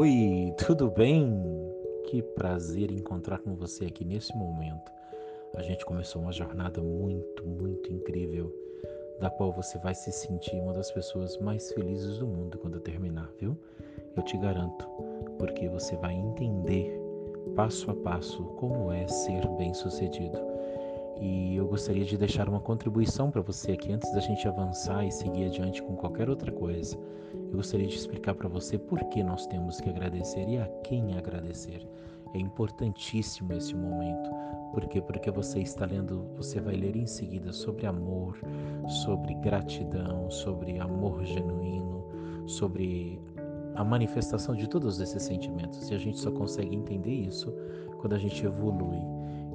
Oi, tudo bem? Que prazer encontrar com você aqui nesse momento. A gente começou uma jornada muito, muito incrível, da qual você vai se sentir uma das pessoas mais felizes do mundo quando terminar, viu? Eu te garanto, porque você vai entender passo a passo como é ser bem-sucedido. E eu gostaria de deixar uma contribuição para você aqui antes da gente avançar e seguir adiante com qualquer outra coisa. Eu gostaria de explicar para você por que nós temos que agradecer e a quem agradecer. É importantíssimo esse momento. Por quê? Porque você está lendo, você vai ler em seguida sobre amor, sobre gratidão, sobre amor genuíno, sobre a manifestação de todos esses sentimentos. E a gente só consegue entender isso quando a gente evolui.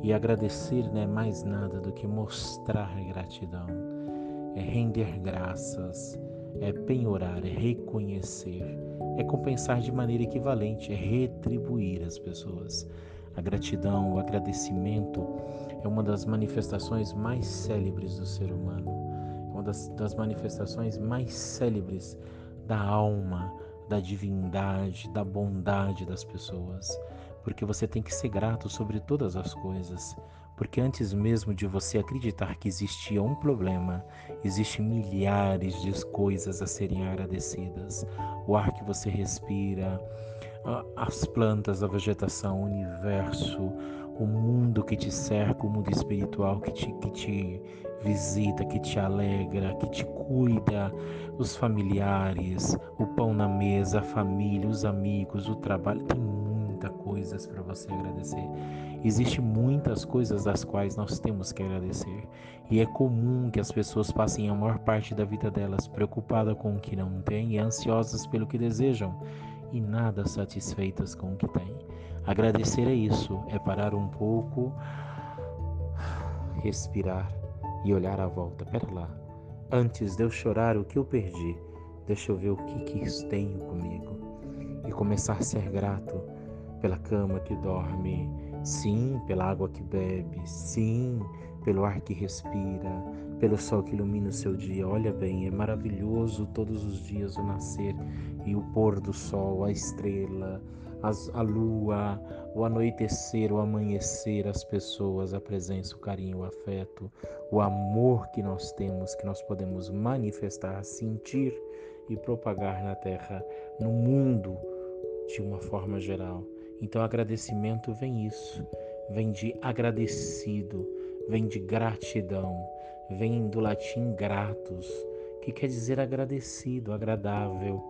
E agradecer não é mais nada do que mostrar gratidão, é render graças, é penhorar, é reconhecer, é compensar de maneira equivalente, é retribuir as pessoas. A gratidão, o agradecimento é uma das manifestações mais célebres do ser humano, é uma das, das manifestações mais célebres da alma, da divindade, da bondade das pessoas porque você tem que ser grato sobre todas as coisas. Porque antes mesmo de você acreditar que existia um problema, existem milhares de coisas a serem agradecidas. O ar que você respira, as plantas, a vegetação, o universo, o mundo que te cerca, o mundo espiritual que te, que te visita, que te alegra, que te cuida, os familiares, o pão na mesa, a família, os amigos, o trabalho. Tem muitas coisas para você agradecer. Existem muitas coisas das quais nós temos que agradecer. E é comum que as pessoas passem a maior parte da vida delas preocupadas com o que não têm e ansiosas pelo que desejam e nada satisfeitas com o que têm. Agradecer é isso, é parar um pouco, respirar e olhar à volta. Pera lá, antes de eu chorar o que eu perdi, deixa eu ver o que, que tenho comigo e começar a ser grato pela cama que dorme, sim, pela água que bebe, sim, pelo ar que respira, pelo sol que ilumina o seu dia. Olha bem, é maravilhoso todos os dias o nascer e o pôr do sol, a estrela, as, a lua, o anoitecer, o amanhecer, as pessoas, a presença, o carinho, o afeto, o amor que nós temos, que nós podemos manifestar, sentir e propagar na terra, no mundo de uma forma geral. Então, agradecimento vem isso, vem de agradecido, vem de gratidão, vem do latim gratus, que quer dizer agradecido, agradável.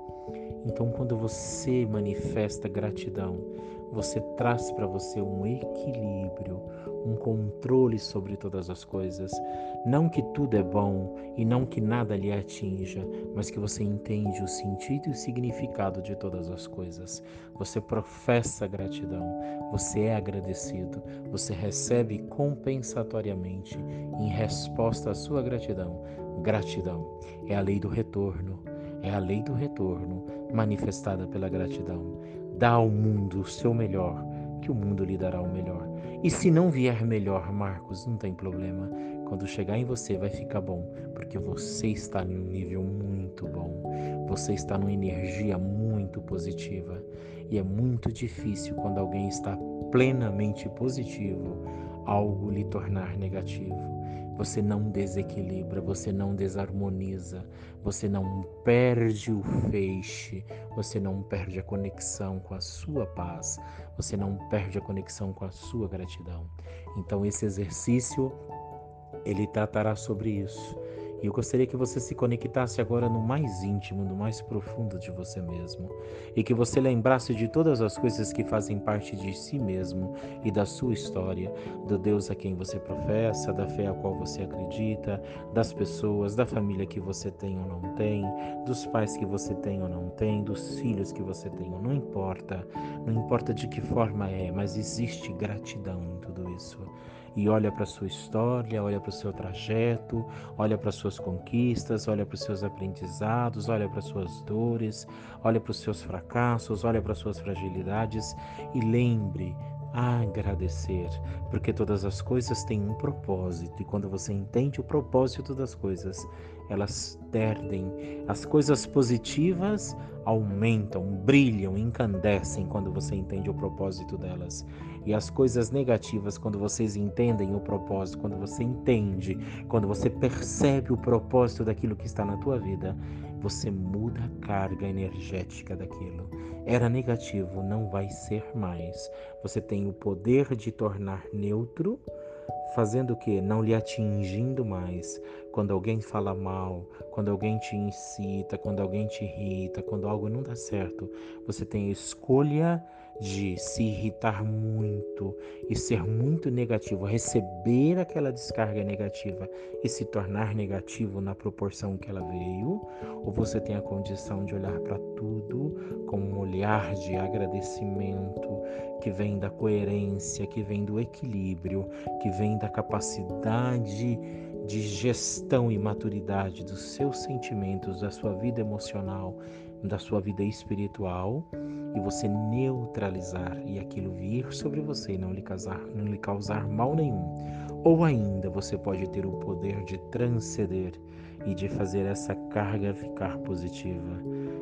Então, quando você manifesta gratidão, você traz para você um equilíbrio, um controle sobre todas as coisas. Não que tudo é bom e não que nada lhe atinja, mas que você entende o sentido e o significado de todas as coisas. Você professa gratidão, você é agradecido, você recebe compensatoriamente, em resposta à sua gratidão. Gratidão é a lei do retorno, é a lei do retorno manifestada pela gratidão. Dá ao mundo o seu melhor, que o mundo lhe dará o melhor. E se não vier melhor, Marcos, não tem problema. Quando chegar em você vai ficar bom, porque você está em um nível muito bom. Você está numa energia muito positiva. E é muito difícil quando alguém está plenamente positivo, algo lhe tornar negativo. Você não desequilibra, você não desarmoniza, você não perde o feixe, você não perde a conexão com a sua paz, você não perde a conexão com a sua gratidão. Então esse exercício ele tratará sobre isso. E eu gostaria que você se conectasse agora no mais íntimo, no mais profundo de você mesmo. E que você lembrasse de todas as coisas que fazem parte de si mesmo e da sua história, do Deus a quem você professa, da fé a qual você acredita, das pessoas, da família que você tem ou não tem, dos pais que você tem ou não tem, dos filhos que você tem ou não importa. Não importa de que forma é, mas existe gratidão em tudo isso e olha para a sua história, olha para o seu trajeto, olha para as suas conquistas, olha para os seus aprendizados, olha para as suas dores, olha para os seus fracassos, olha para as suas fragilidades e lembre agradecer, porque todas as coisas têm um propósito e quando você entende o propósito das coisas, elas perdem. As coisas positivas aumentam, brilham, incandescem quando você entende o propósito delas. E as coisas negativas, quando vocês entendem o propósito, quando você entende, quando você percebe o propósito daquilo que está na tua vida, você muda a carga energética daquilo. Era negativo, não vai ser mais. Você tem o poder de tornar neutro fazendo o que? Não lhe atingindo mais. Quando alguém fala mal, quando alguém te incita, quando alguém te irrita, quando algo não dá certo, você tem a escolha de se irritar muito e ser muito negativo, receber aquela descarga negativa e se tornar negativo na proporção que ela veio, ou você tem a condição de olhar para tudo com um olhar de agradecimento que vem da coerência, que vem do equilíbrio, que vem da capacidade de gestão e maturidade dos seus sentimentos, da sua vida emocional, da sua vida espiritual e você neutralizar e aquilo vir sobre você e não lhe causar, não lhe causar mal nenhum. Ou ainda você pode ter o poder de transcender e de fazer essa carga ficar positiva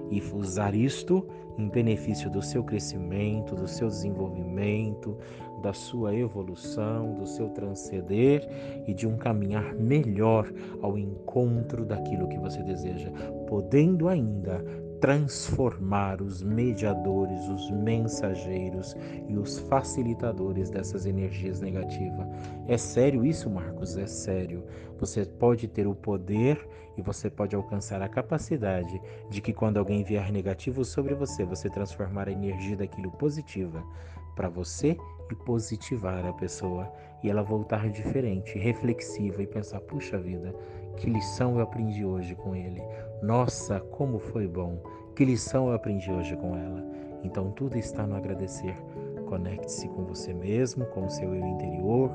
e usar isto em benefício do seu crescimento, do seu desenvolvimento, da sua evolução, do seu transcender e de um caminhar melhor ao encontro daquilo que você deseja, podendo ainda transformar os mediadores, os mensageiros e os facilitadores dessas energias negativas. É sério isso, Marcos? É sério. Você pode ter o poder e você pode alcançar a capacidade de que quando alguém vier negativo sobre você, você transformar a energia daquilo positiva para você e positivar a pessoa e ela voltar diferente, reflexiva e pensar: puxa vida, que lição eu aprendi hoje com ele. Nossa, como foi bom. Que lição eu aprendi hoje com ela. Então tudo está no agradecer. Conecte-se com você mesmo, com o seu eu interior,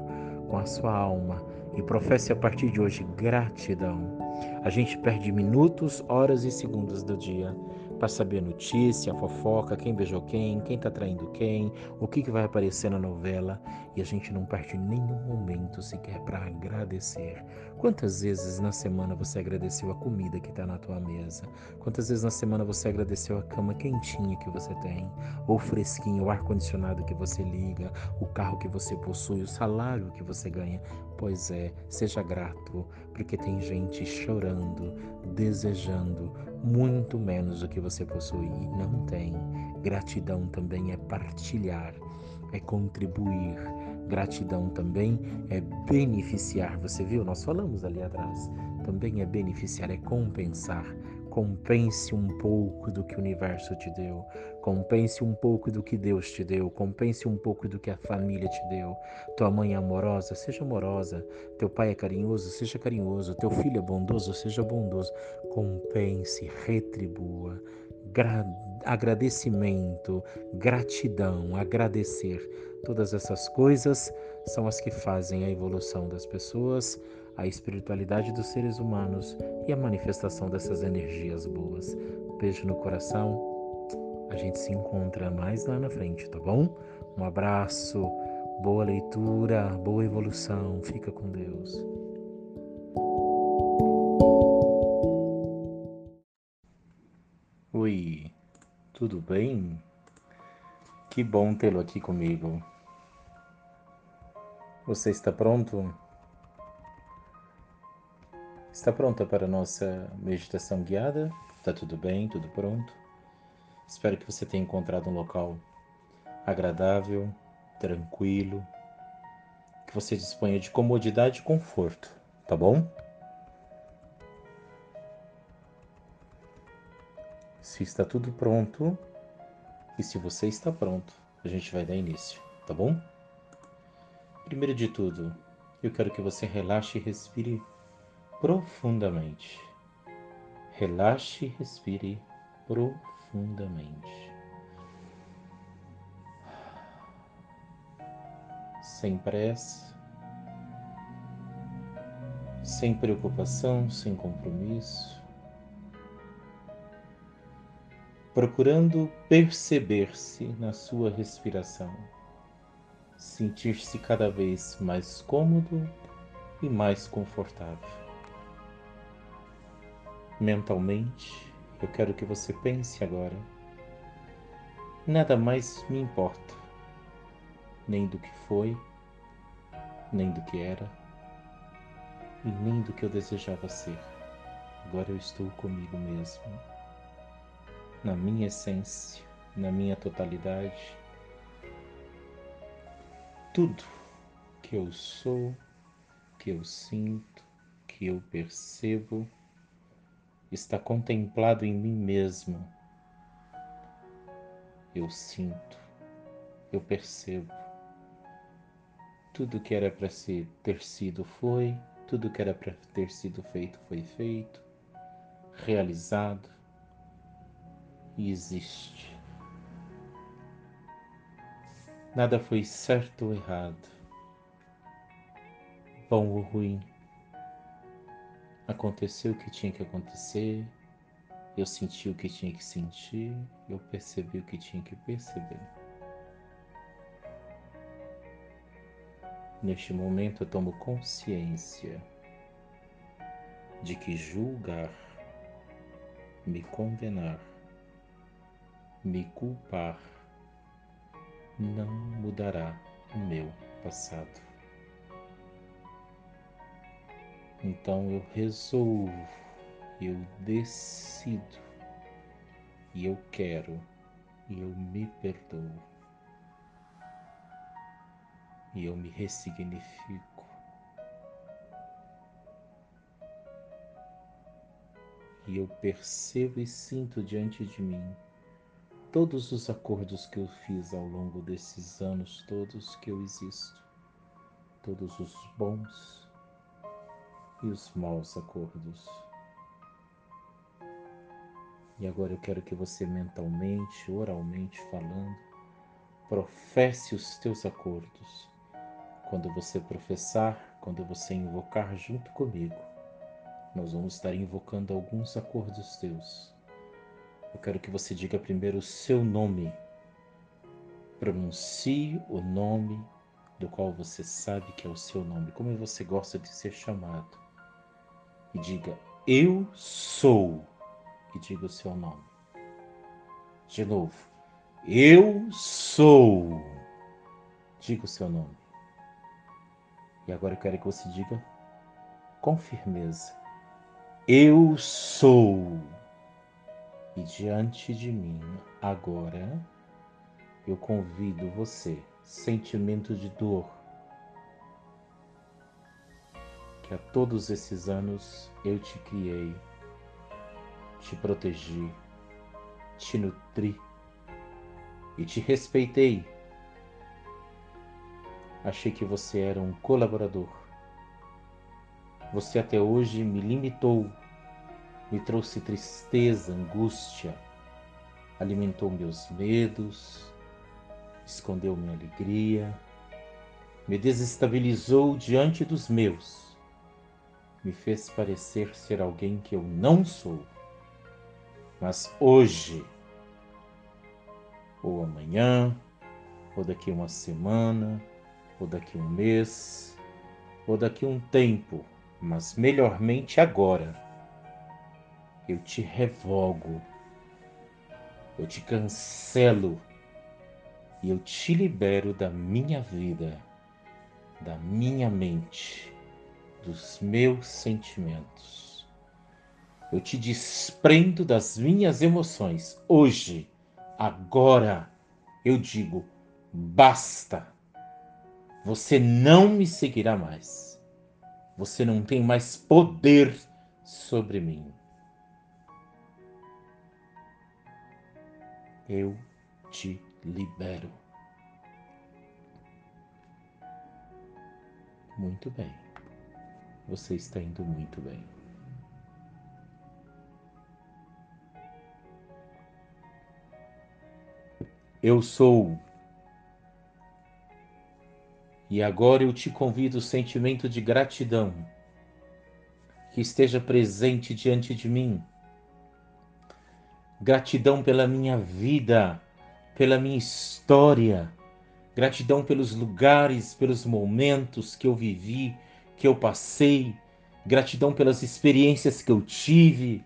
com a sua alma e professe a partir de hoje gratidão. A gente perde minutos, horas e segundos do dia para saber a notícia, a fofoca, quem beijou quem, quem está traindo quem, o que, que vai aparecer na novela e a gente não perde nenhum momento sequer para agradecer. Quantas vezes na semana você agradeceu a comida que está na tua mesa? Quantas vezes na semana você agradeceu a cama quentinha que você tem, ou fresquinho, o ar-condicionado que você liga, o carro que você possui, o salário que você ganha? Pois é, seja grato, porque tem gente chorando, desejando muito menos do que você possui e não tem. Gratidão também é partilhar, é contribuir. Gratidão também é beneficiar. Você viu? Nós falamos ali atrás. Também é beneficiar, é compensar. Compense um pouco do que o universo te deu. Compense um pouco do que Deus te deu. Compense um pouco do que a família te deu. Tua mãe é amorosa, seja amorosa. Teu pai é carinhoso, seja carinhoso. Teu filho é bondoso, seja bondoso. Compense, retribua. Gra agradecimento, gratidão, agradecer. Todas essas coisas são as que fazem a evolução das pessoas a espiritualidade dos seres humanos e a manifestação dessas energias boas. Beijo no coração. A gente se encontra mais lá na frente, tá bom? Um abraço, boa leitura, boa evolução. Fica com Deus. Oi, tudo bem? Que bom tê-lo aqui comigo. Você está pronto? Está pronta para a nossa meditação guiada? Está tudo bem? Tudo pronto? Espero que você tenha encontrado um local agradável, tranquilo, que você disponha de comodidade e conforto, tá bom? Se está tudo pronto e se você está pronto, a gente vai dar início, tá bom? Primeiro de tudo, eu quero que você relaxe e respire profundamente. Relaxe e respire profundamente. Sem pressa, sem preocupação, sem compromisso, procurando perceber-se na sua respiração. sentir-se cada vez mais cômodo e mais confortável. Mentalmente, eu quero que você pense agora. Nada mais me importa, nem do que foi, nem do que era, e nem do que eu desejava ser. Agora eu estou comigo mesmo, na minha essência, na minha totalidade. Tudo que eu sou, que eu sinto, que eu percebo, está contemplado em mim mesmo. Eu sinto, eu percebo. Tudo que era para ter sido foi, tudo que era para ter sido feito foi feito, realizado e existe. Nada foi certo ou errado, bom ou ruim. Aconteceu o que tinha que acontecer, eu senti o que tinha que sentir, eu percebi o que tinha que perceber. Neste momento eu tomo consciência de que julgar, me condenar, me culpar não mudará o meu passado. Então eu resolvo, eu decido e eu quero e eu me perdoo e eu me ressignifico. E eu percebo e sinto diante de mim todos os acordos que eu fiz ao longo desses anos todos que eu existo, todos os bons e os maus acordos. E agora eu quero que você mentalmente, oralmente falando, professe os teus acordos quando você professar, quando você invocar junto comigo, nós vamos estar invocando alguns acordos teus. Eu quero que você diga primeiro o seu nome. Pronuncie o nome do qual você sabe que é o seu nome, como você gosta de ser chamado. E diga: Eu sou. E diga o seu nome. De novo. Eu sou. Diga o seu nome. E agora eu quero que você diga com firmeza: Eu sou. E diante de mim, agora, eu convido você, sentimento de dor, que há todos esses anos eu te criei, te protegi, te nutri e te respeitei Achei que você era um colaborador. Você até hoje me limitou, me trouxe tristeza, angústia, alimentou meus medos, escondeu minha alegria, me desestabilizou diante dos meus, me fez parecer ser alguém que eu não sou. Mas hoje, ou amanhã, ou daqui uma semana, ou daqui um mês, ou daqui um tempo, mas melhormente agora. Eu te revogo, eu te cancelo e eu te libero da minha vida, da minha mente, dos meus sentimentos. Eu te desprendo das minhas emoções. Hoje, agora, eu digo: basta você não me seguirá mais. Você não tem mais poder sobre mim. Eu te libero. Muito bem. Você está indo muito bem. Eu sou e agora eu te convido o sentimento de gratidão que esteja presente diante de mim. Gratidão pela minha vida, pela minha história, Gratidão pelos lugares, pelos momentos que eu vivi, que eu passei. Gratidão pelas experiências que eu tive.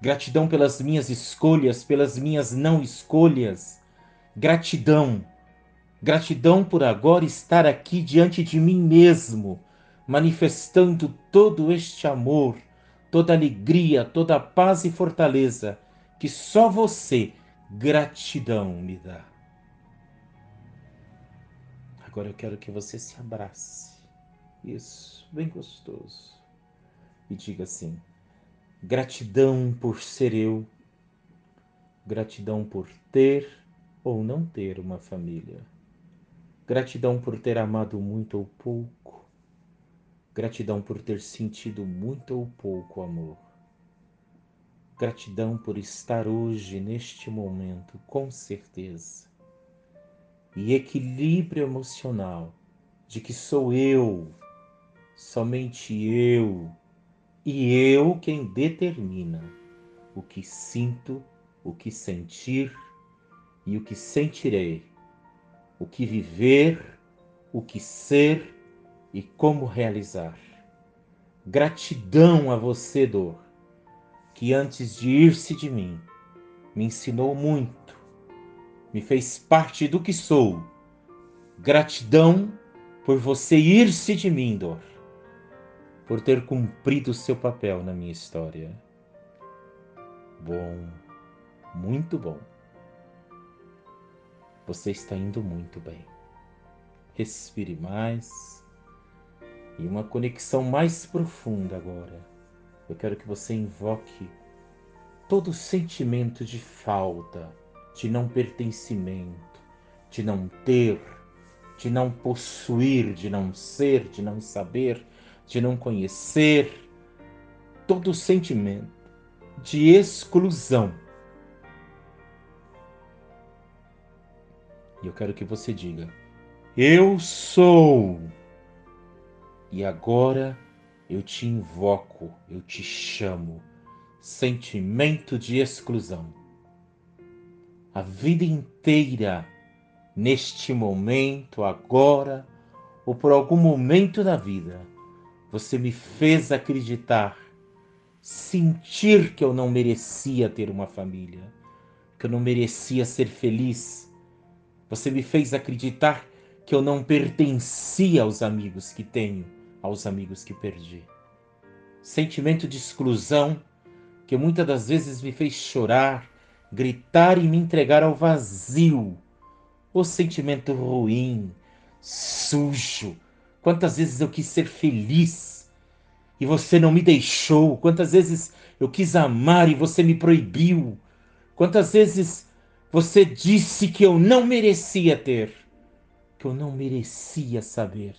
Gratidão pelas minhas escolhas, pelas minhas não escolhas. Gratidão. Gratidão por agora estar aqui diante de mim mesmo, manifestando todo este amor, toda alegria, toda paz e fortaleza que só você, gratidão, me dá. Agora eu quero que você se abrace. Isso, bem gostoso. E diga assim: gratidão por ser eu, gratidão por ter ou não ter uma família, gratidão por ter amado muito ou pouco, gratidão por ter sentido muito ou pouco amor Gratidão por estar hoje, neste momento, com certeza. E equilíbrio emocional de que sou eu, somente eu, e eu quem determina o que sinto, o que sentir e o que sentirei, o que viver, o que ser e como realizar. Gratidão a você, dor que antes de ir-se de mim, me ensinou muito, me fez parte do que sou. Gratidão por você ir-se de mim, dor, por ter cumprido seu papel na minha história. Bom, muito bom. Você está indo muito bem. Respire mais e uma conexão mais profunda agora eu quero que você invoque todo sentimento de falta, de não pertencimento, de não ter, de não possuir, de não ser, de não saber, de não conhecer, todo sentimento de exclusão. E eu quero que você diga: Eu sou. E agora eu te invoco, eu te chamo. Sentimento de exclusão. A vida inteira, neste momento, agora, ou por algum momento da vida, você me fez acreditar, sentir que eu não merecia ter uma família, que eu não merecia ser feliz. Você me fez acreditar que eu não pertencia aos amigos que tenho aos amigos que perdi. Sentimento de exclusão que muitas das vezes me fez chorar, gritar e me entregar ao vazio. O sentimento ruim, sujo. Quantas vezes eu quis ser feliz e você não me deixou? Quantas vezes eu quis amar e você me proibiu? Quantas vezes você disse que eu não merecia ter, que eu não merecia saber?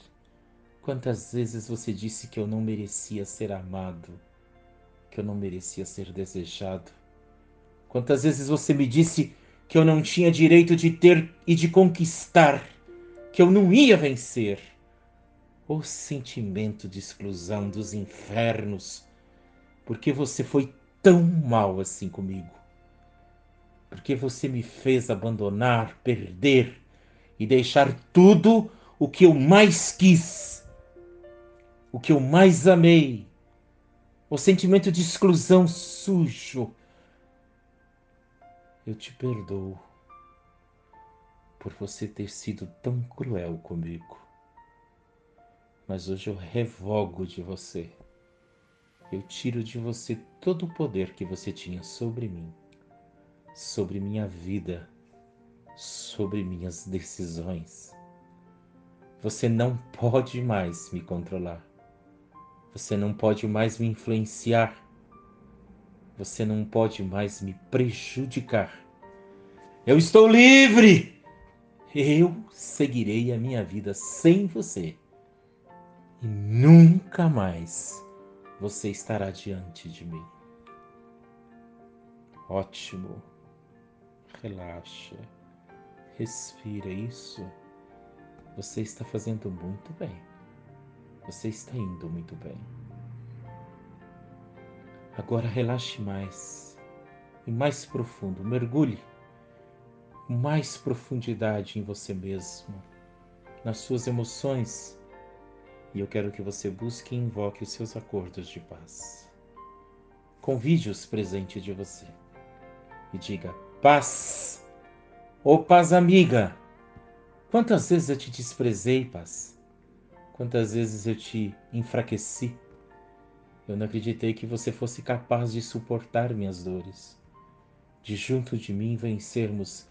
Quantas vezes você disse que eu não merecia ser amado, que eu não merecia ser desejado? Quantas vezes você me disse que eu não tinha direito de ter e de conquistar, que eu não ia vencer? O sentimento de exclusão dos infernos, porque você foi tão mal assim comigo? Porque você me fez abandonar, perder e deixar tudo o que eu mais quis o que eu mais amei, o sentimento de exclusão sujo. Eu te perdoo por você ter sido tão cruel comigo. Mas hoje eu revogo de você. Eu tiro de você todo o poder que você tinha sobre mim, sobre minha vida, sobre minhas decisões. Você não pode mais me controlar. Você não pode mais me influenciar. Você não pode mais me prejudicar. Eu estou livre! Eu seguirei a minha vida sem você. E nunca mais você estará diante de mim. Ótimo. Relaxa. Respira isso. Você está fazendo muito bem. Você está indo muito bem. Agora relaxe mais e mais profundo. Mergulhe. mais profundidade em você mesmo, nas suas emoções. E eu quero que você busque e invoque os seus acordos de paz. Convide-os presente de você e diga: Paz, ô oh, paz amiga. Quantas vezes eu te desprezei, paz? Quantas vezes eu te enfraqueci? Eu não acreditei que você fosse capaz de suportar minhas dores, de junto de mim vencermos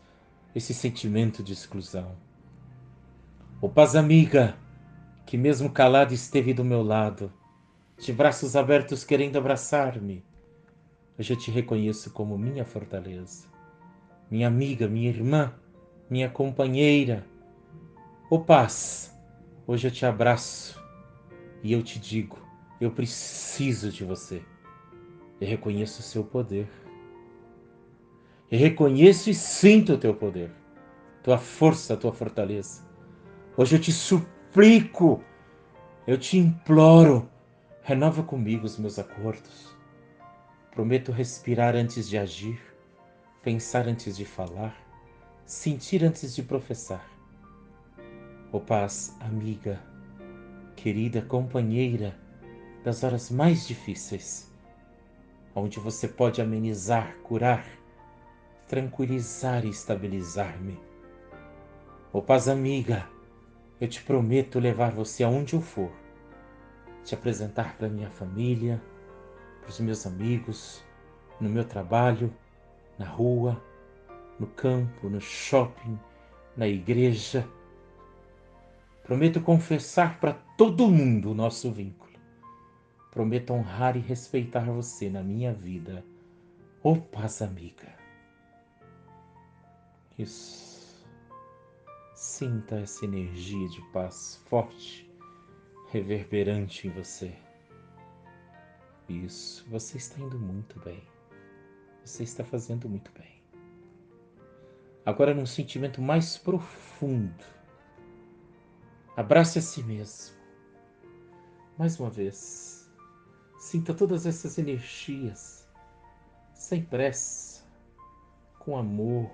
esse sentimento de exclusão. Ô paz amiga, que mesmo calado esteve do meu lado, de braços abertos querendo abraçar-me, hoje eu te reconheço como minha fortaleza, minha amiga, minha irmã, minha companheira. Ô paz, hoje eu te abraço e eu te digo, eu preciso de você. Eu reconheço o seu poder. Eu reconheço e sinto o teu poder, tua força, tua fortaleza. Hoje eu te suplico, eu te imploro, renova comigo os meus acordos. Prometo respirar antes de agir, pensar antes de falar, sentir antes de professar. Ó oh, paz, amiga, querida companheira das horas mais difíceis, onde você pode amenizar, curar, tranquilizar e estabilizar-me. Ô paz amiga, eu te prometo levar você aonde eu for, te apresentar para minha família, para os meus amigos, no meu trabalho, na rua, no campo, no shopping, na igreja. Prometo confessar para todo mundo o nosso vínculo. Prometo honrar e respeitar você na minha vida. Ô oh, paz amiga. Isso. Sinta essa energia de paz forte, reverberante em você. Isso, você está indo muito bem. Você está fazendo muito bem. Agora, num sentimento mais profundo, abrace a si mesmo. Mais uma vez, sinta todas essas energias, sem pressa, com amor,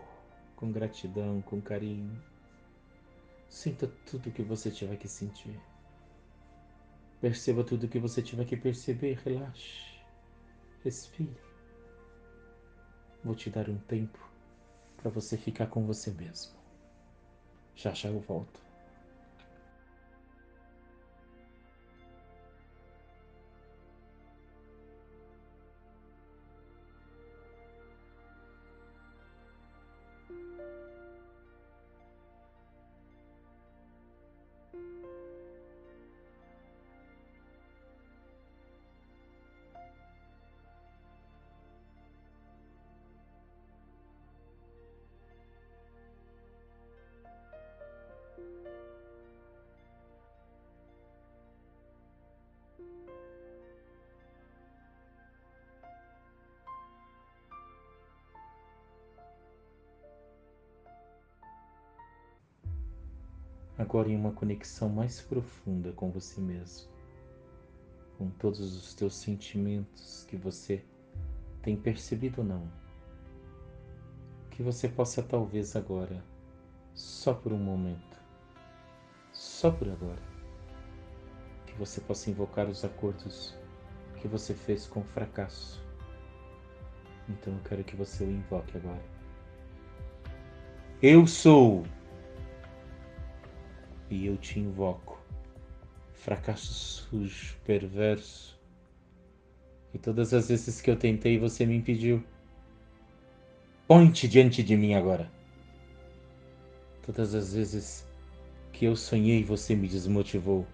com gratidão, com carinho. Sinta tudo o que você tiver que sentir. Perceba tudo o que você tiver que perceber. Relaxe. Respire. Vou te dar um tempo para você ficar com você mesmo. Já já eu volto. Agora em uma conexão mais profunda com você mesmo, com todos os teus sentimentos que você tem percebido ou não. Que você possa talvez agora, só por um momento, só por agora, que você possa invocar os acordos que você fez com fracasso. Então eu quero que você o invoque agora. Eu sou e eu te invoco. Fracasso sujo, perverso. E todas as vezes que eu tentei, você me impediu. Põe-te diante de mim agora. Todas as vezes que eu sonhei, você me desmotivou.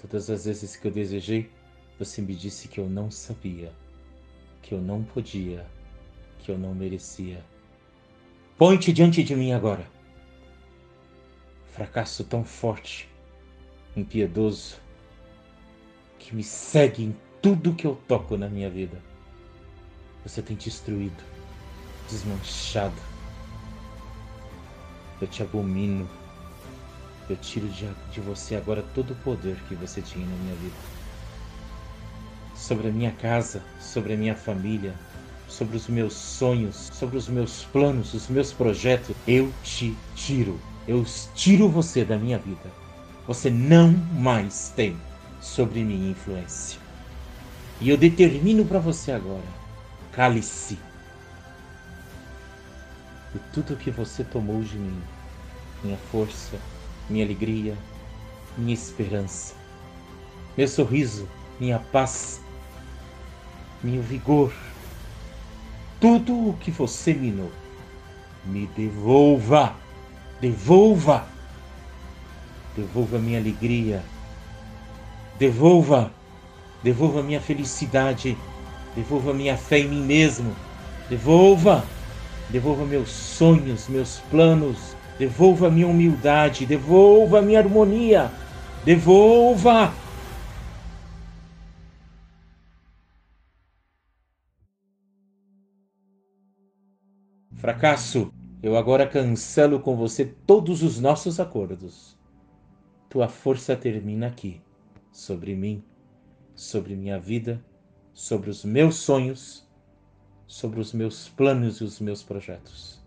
Todas as vezes que eu desejei, você me disse que eu não sabia, que eu não podia, que eu não merecia. Põe-te diante de mim agora fracasso tão forte, impiedoso, que me segue em tudo que eu toco na minha vida. Você tem destruído, desmanchado. Eu te abomino. Eu tiro de, de você agora todo o poder que você tinha na minha vida. Sobre a minha casa, sobre a minha família, sobre os meus sonhos, sobre os meus planos, os meus projetos, eu te tiro. Eu tiro você da minha vida. Você não mais tem sobre mim influência. E eu determino para você agora: cale-se. E tudo que você tomou de mim, minha força, minha alegria, minha esperança, meu sorriso, minha paz, meu vigor, tudo o que você minou, me devolva, devolva, devolva minha alegria, devolva, devolva minha felicidade, devolva minha fé em mim mesmo, devolva, devolva meus sonhos, meus planos, devolva minha humildade, devolva minha harmonia, devolva. Fracasso, eu agora cancelo com você todos os nossos acordos. Tua força termina aqui, sobre mim, sobre minha vida, sobre os meus sonhos, sobre os meus planos e os meus projetos.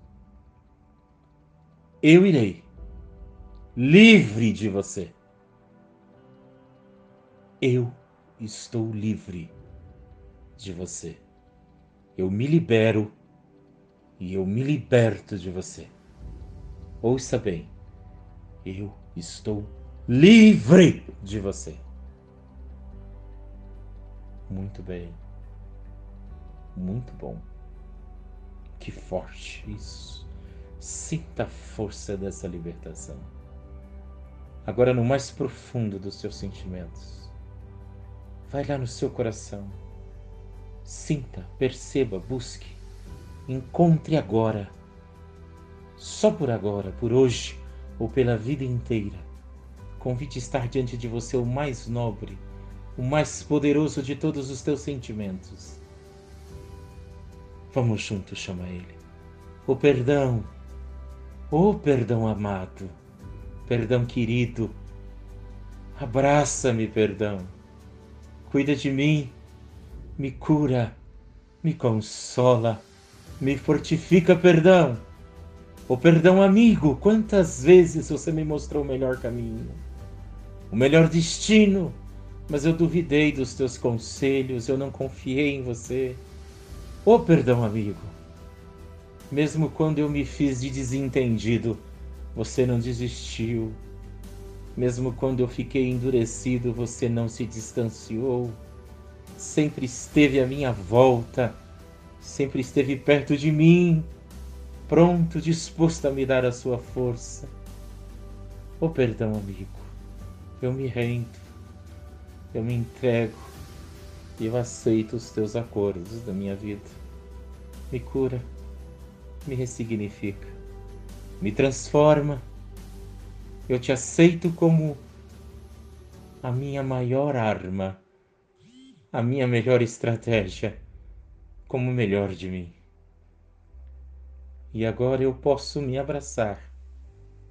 Eu irei livre de você. Eu estou livre de você. Eu me libero e eu me liberto de você. Ouça bem, eu estou livre de você. Muito bem. Muito bom. Que forte isso. Sinta a força dessa libertação. Agora, no mais profundo dos seus sentimentos, vai lá no seu coração. Sinta, perceba, busque encontre agora, só por agora, por hoje ou pela vida inteira. Convite estar diante de você o mais nobre, o mais poderoso de todos os teus sentimentos. Vamos juntos chamar Ele. O perdão, o perdão amado, perdão querido, abraça-me, perdão, cuida de mim, me cura, me consola me fortifica perdão. O perdão amigo, quantas vezes você me mostrou o melhor caminho, o melhor destino, mas eu duvidei dos teus conselhos, eu não confiei em você. O perdão amigo, mesmo quando eu me fiz de desentendido, você não desistiu. Mesmo quando eu fiquei endurecido, você não se distanciou. Sempre esteve à minha volta sempre esteve perto de mim, pronto, disposto a me dar a sua força. Oh, perdão, amigo, eu me rendo, eu me entrego e eu aceito os teus acordos da minha vida. Me cura, me ressignifica, me transforma. Eu te aceito como a minha maior arma, a minha melhor estratégia como o melhor de mim. E agora eu posso me abraçar.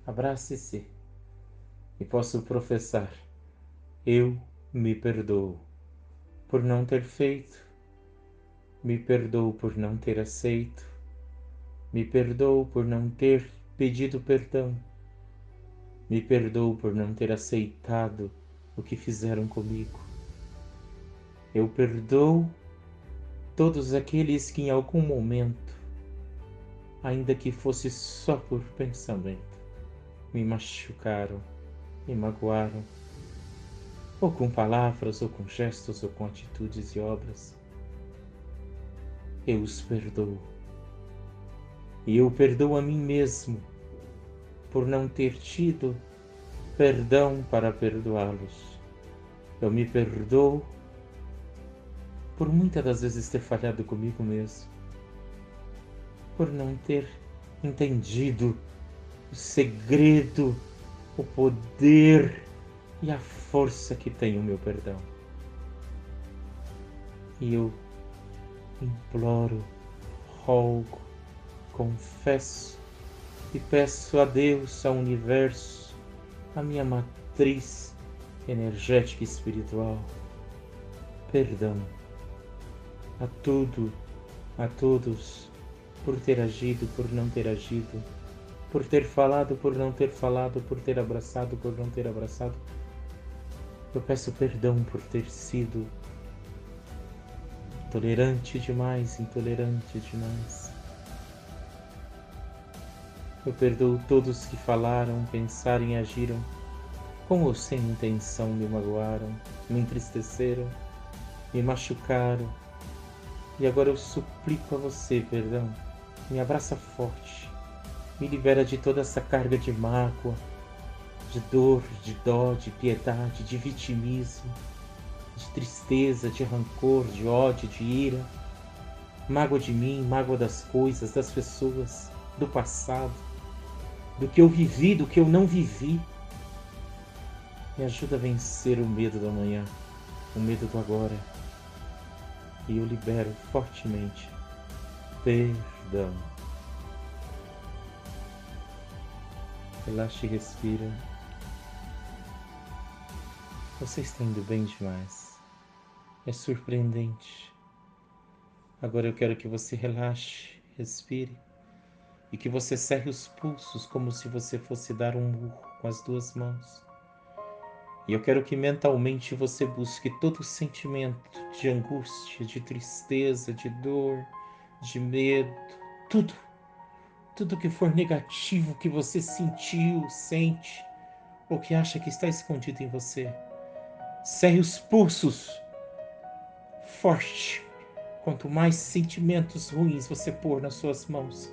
Abrace-se. E posso professar: Eu me perdoo por não ter feito. Me perdoo por não ter aceito. Me perdoo por não ter pedido perdão. Me perdoo por não ter aceitado o que fizeram comigo. Eu perdoo todos aqueles que em algum momento, ainda que fosse só por pensamento, me machucaram, me magoaram, ou com palavras, ou com gestos, ou com atitudes e obras. Eu os perdoo. E eu perdoo a mim mesmo por não ter tido perdão para perdoá-los. Eu me perdoo por muitas das vezes ter falhado comigo mesmo, por não ter entendido o segredo, o poder e a força que tem o meu perdão. E eu imploro, rogo, confesso e peço a Deus, ao universo, a minha matriz energética e espiritual, perdão a tudo a todos por ter agido, por não ter agido, por ter falado, por não ter falado, por ter abraçado, por não ter abraçado. Eu peço perdão por ter sido tolerante demais, intolerante demais. Eu perdoo todos que falaram, pensaram e agiram, com ou sem intenção me magoaram, me entristeceram, me machucaram. E agora eu suplico a você perdão. Me abraça forte, me libera de toda essa carga de mágoa, de dor, de dó, de piedade, de vitimismo, de tristeza, de rancor, de ódio, de ira. Mágoa de mim, mágoa das coisas, das pessoas, do passado, do que eu vivi, do que eu não vivi. Me ajuda a vencer o medo do amanhã, o medo do agora. E eu libero fortemente perdão. Relaxe e respira. Você está indo bem demais. É surpreendente. Agora eu quero que você relaxe, respire e que você cerre os pulsos como se você fosse dar um murro com as duas mãos. E eu quero que mentalmente você busque todo sentimento de angústia, de tristeza, de dor, de medo, tudo tudo que for negativo que você sentiu, sente ou que acha que está escondido em você. Cerre os pulsos forte. Quanto mais sentimentos ruins você pôr nas suas mãos,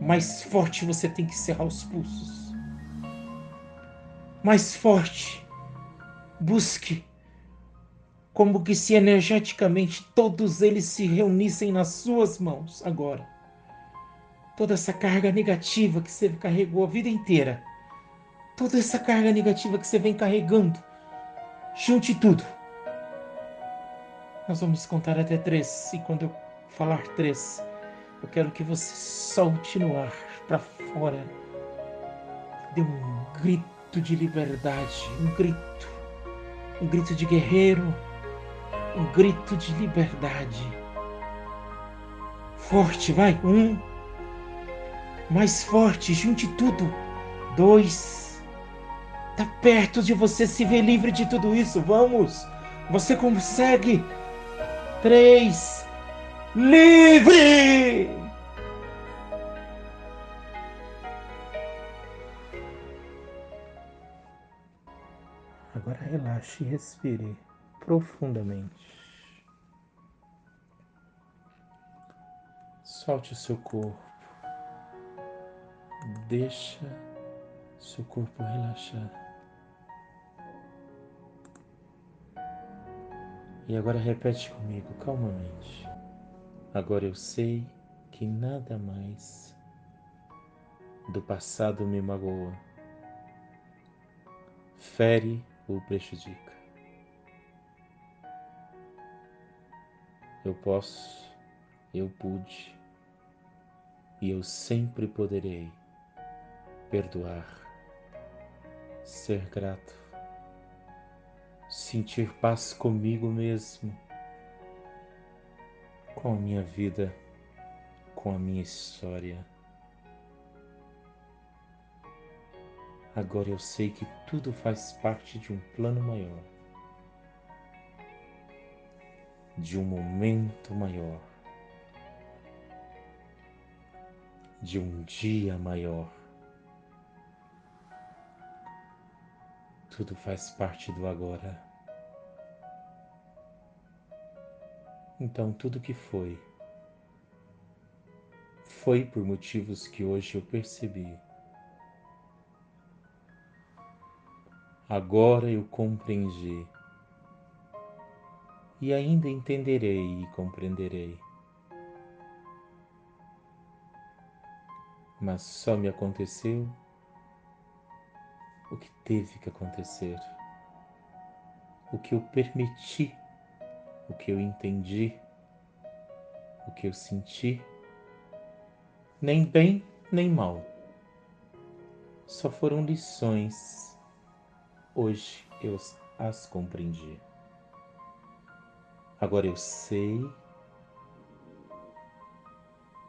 mais forte você tem que cerrar os pulsos. Mais forte. Busque como que se energeticamente todos eles se reunissem nas suas mãos agora. Toda essa carga negativa que você carregou a vida inteira, toda essa carga negativa que você vem carregando, junte tudo. Nós vamos contar até três, e quando eu falar três, eu quero que você solte no ar, para fora, dê um grito de liberdade, um grito, um grito de guerreiro, um grito de liberdade. Forte, vai, um mais forte, junte tudo. Dois. Tá perto de você se ver livre de tudo isso. Vamos. Você consegue. Três. Livre! Relaxe e respire profundamente. Solte o seu corpo. Deixa seu corpo relaxar. E agora repete comigo calmamente. Agora eu sei que nada mais do passado me magoa, fere ou prejudica. Eu posso, eu pude e eu sempre poderei perdoar, ser grato, sentir paz comigo mesmo, com a minha vida, com a minha história. Agora eu sei que tudo faz parte de um plano maior, de um momento maior, de um dia maior. Tudo faz parte do agora. Então, tudo que foi, foi por motivos que hoje eu percebi. Agora eu compreendi e ainda entenderei e compreenderei. Mas só me aconteceu o que teve que acontecer, o que eu permiti, o que eu entendi, o que eu senti, nem bem nem mal. Só foram lições. Hoje eu as compreendi. Agora eu sei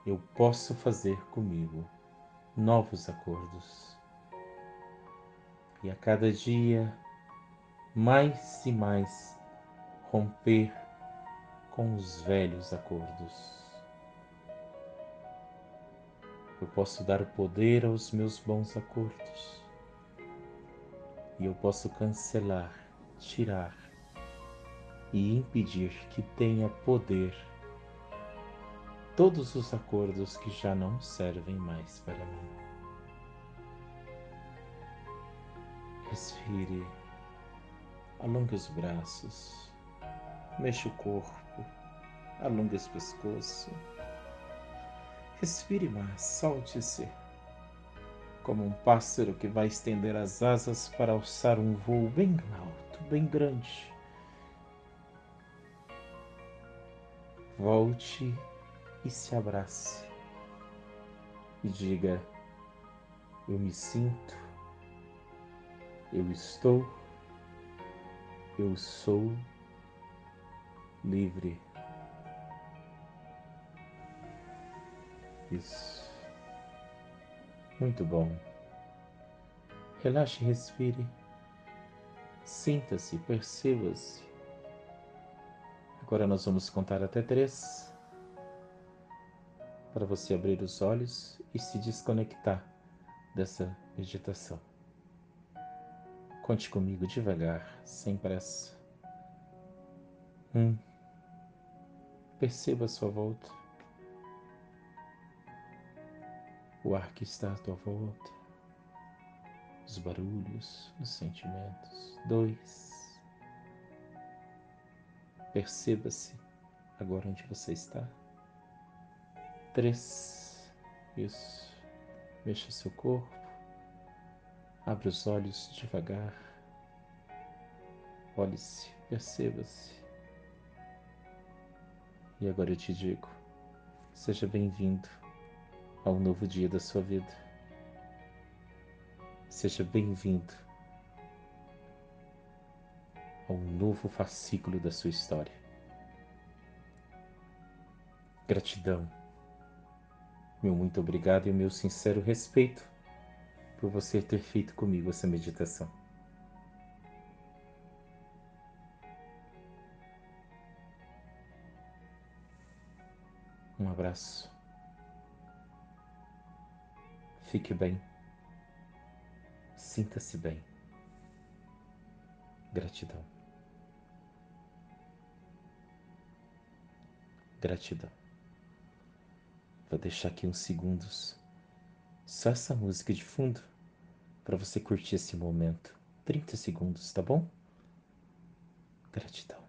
eu posso fazer comigo novos acordos. E a cada dia, mais e mais, romper com os velhos acordos. Eu posso dar poder aos meus bons acordos. E eu posso cancelar, tirar e impedir que tenha poder todos os acordos que já não servem mais para mim. Respire, alongue os braços, mexa o corpo, alongue esse pescoço. Respire mais, solte-se, como um pássaro que vai estender as asas para alçar um voo bem alto, bem grande. Volte e se abrace e diga: Eu me sinto, eu estou, eu sou livre. Isso. Muito bom. Relaxe respire. Sinta-se, perceba-se. Agora nós vamos contar até três para você abrir os olhos e se desconectar dessa meditação. Conte comigo devagar, sem pressa. Um. Perceba a sua volta. O ar que está à tua volta. Os barulhos, os sentimentos. Dois. Perceba-se agora onde você está. Três. Isso. Mexa seu corpo. Abre os olhos devagar. Olhe-se, perceba-se. E agora eu te digo: seja bem-vindo ao novo dia da sua vida. Seja bem-vindo ao novo fascículo da sua história. Gratidão meu muito obrigado e o meu sincero respeito por você ter feito comigo essa meditação. Um abraço. Fique bem. Sinta-se bem. Gratidão. Gratidão. Vou deixar aqui uns segundos. Só essa música de fundo para você curtir esse momento. 30 segundos, tá bom? Gratidão.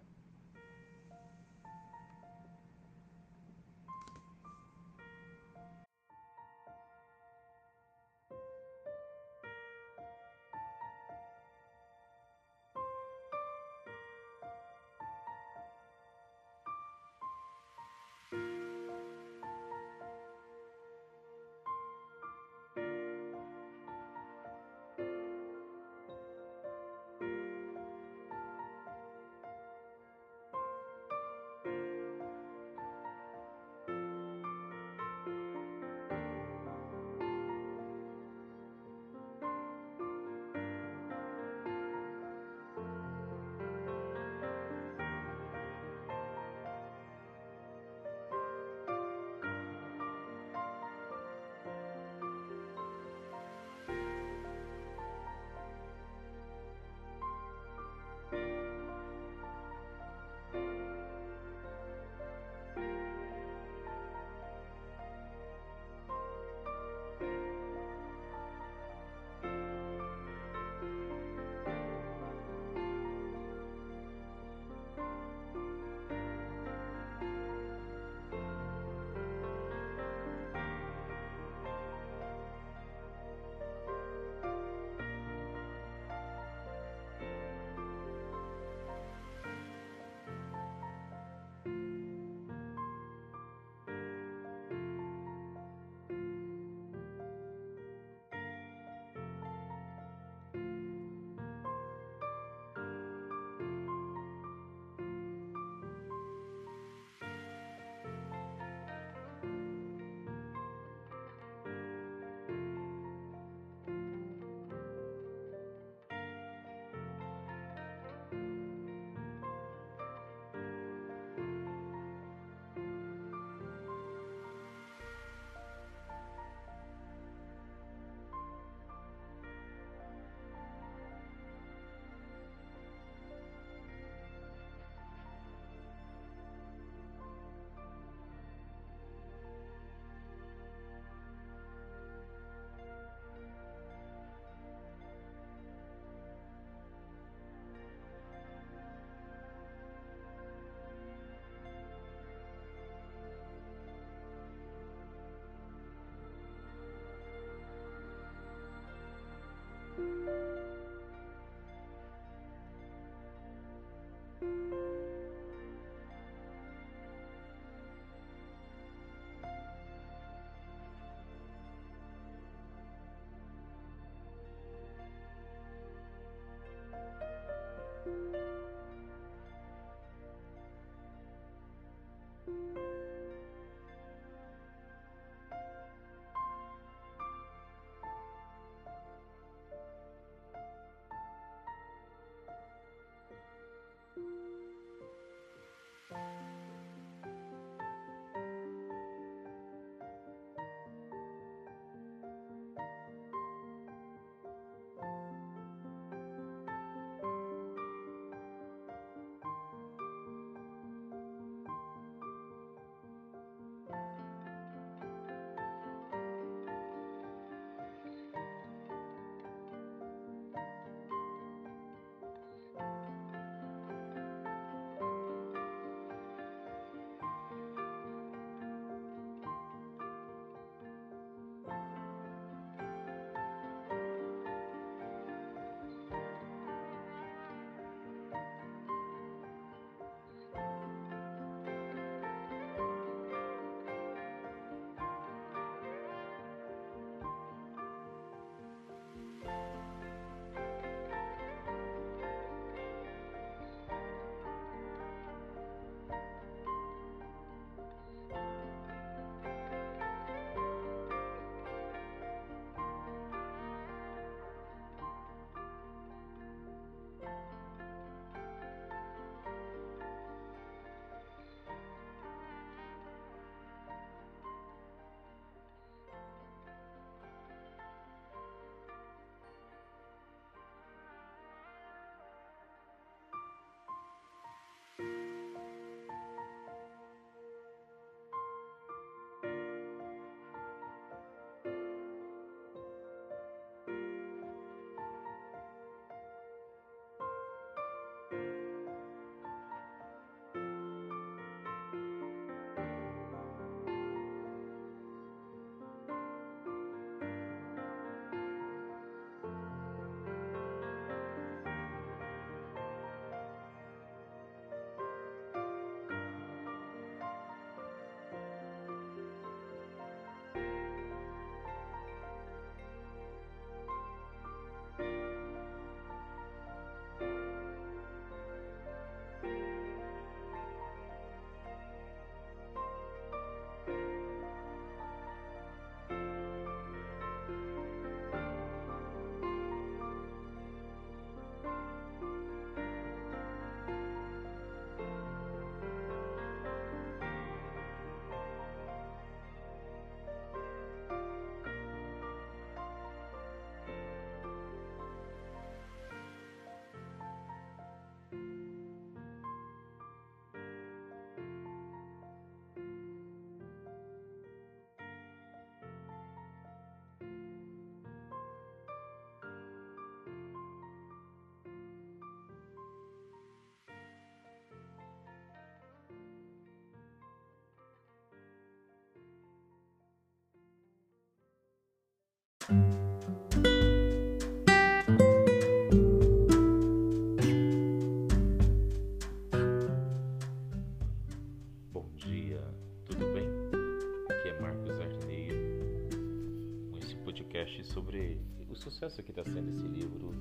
O sucesso que está sendo esse livro,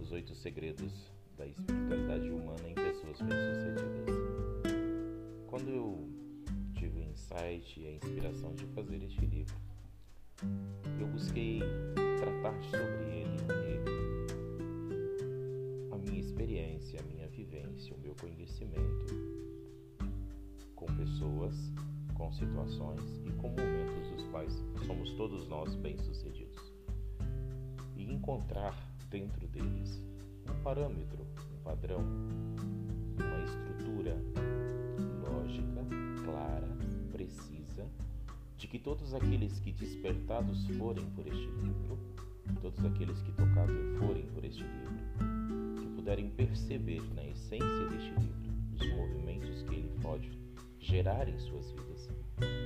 Os Oito Segredos da Espiritualidade Humana em Pessoas Bem-Sucedidas. Quando eu tive o insight e a inspiração de fazer este livro, eu busquei tratar sobre ele a minha experiência, a minha vivência, o meu conhecimento com pessoas, com situações e com momentos dos quais somos todos nós bem-sucedidos. Encontrar dentro deles um parâmetro, um padrão, uma estrutura lógica, clara, precisa, de que todos aqueles que despertados forem por este livro, todos aqueles que tocados forem por este livro, que puderem perceber na essência deste livro os movimentos que ele pode gerar em suas vidas,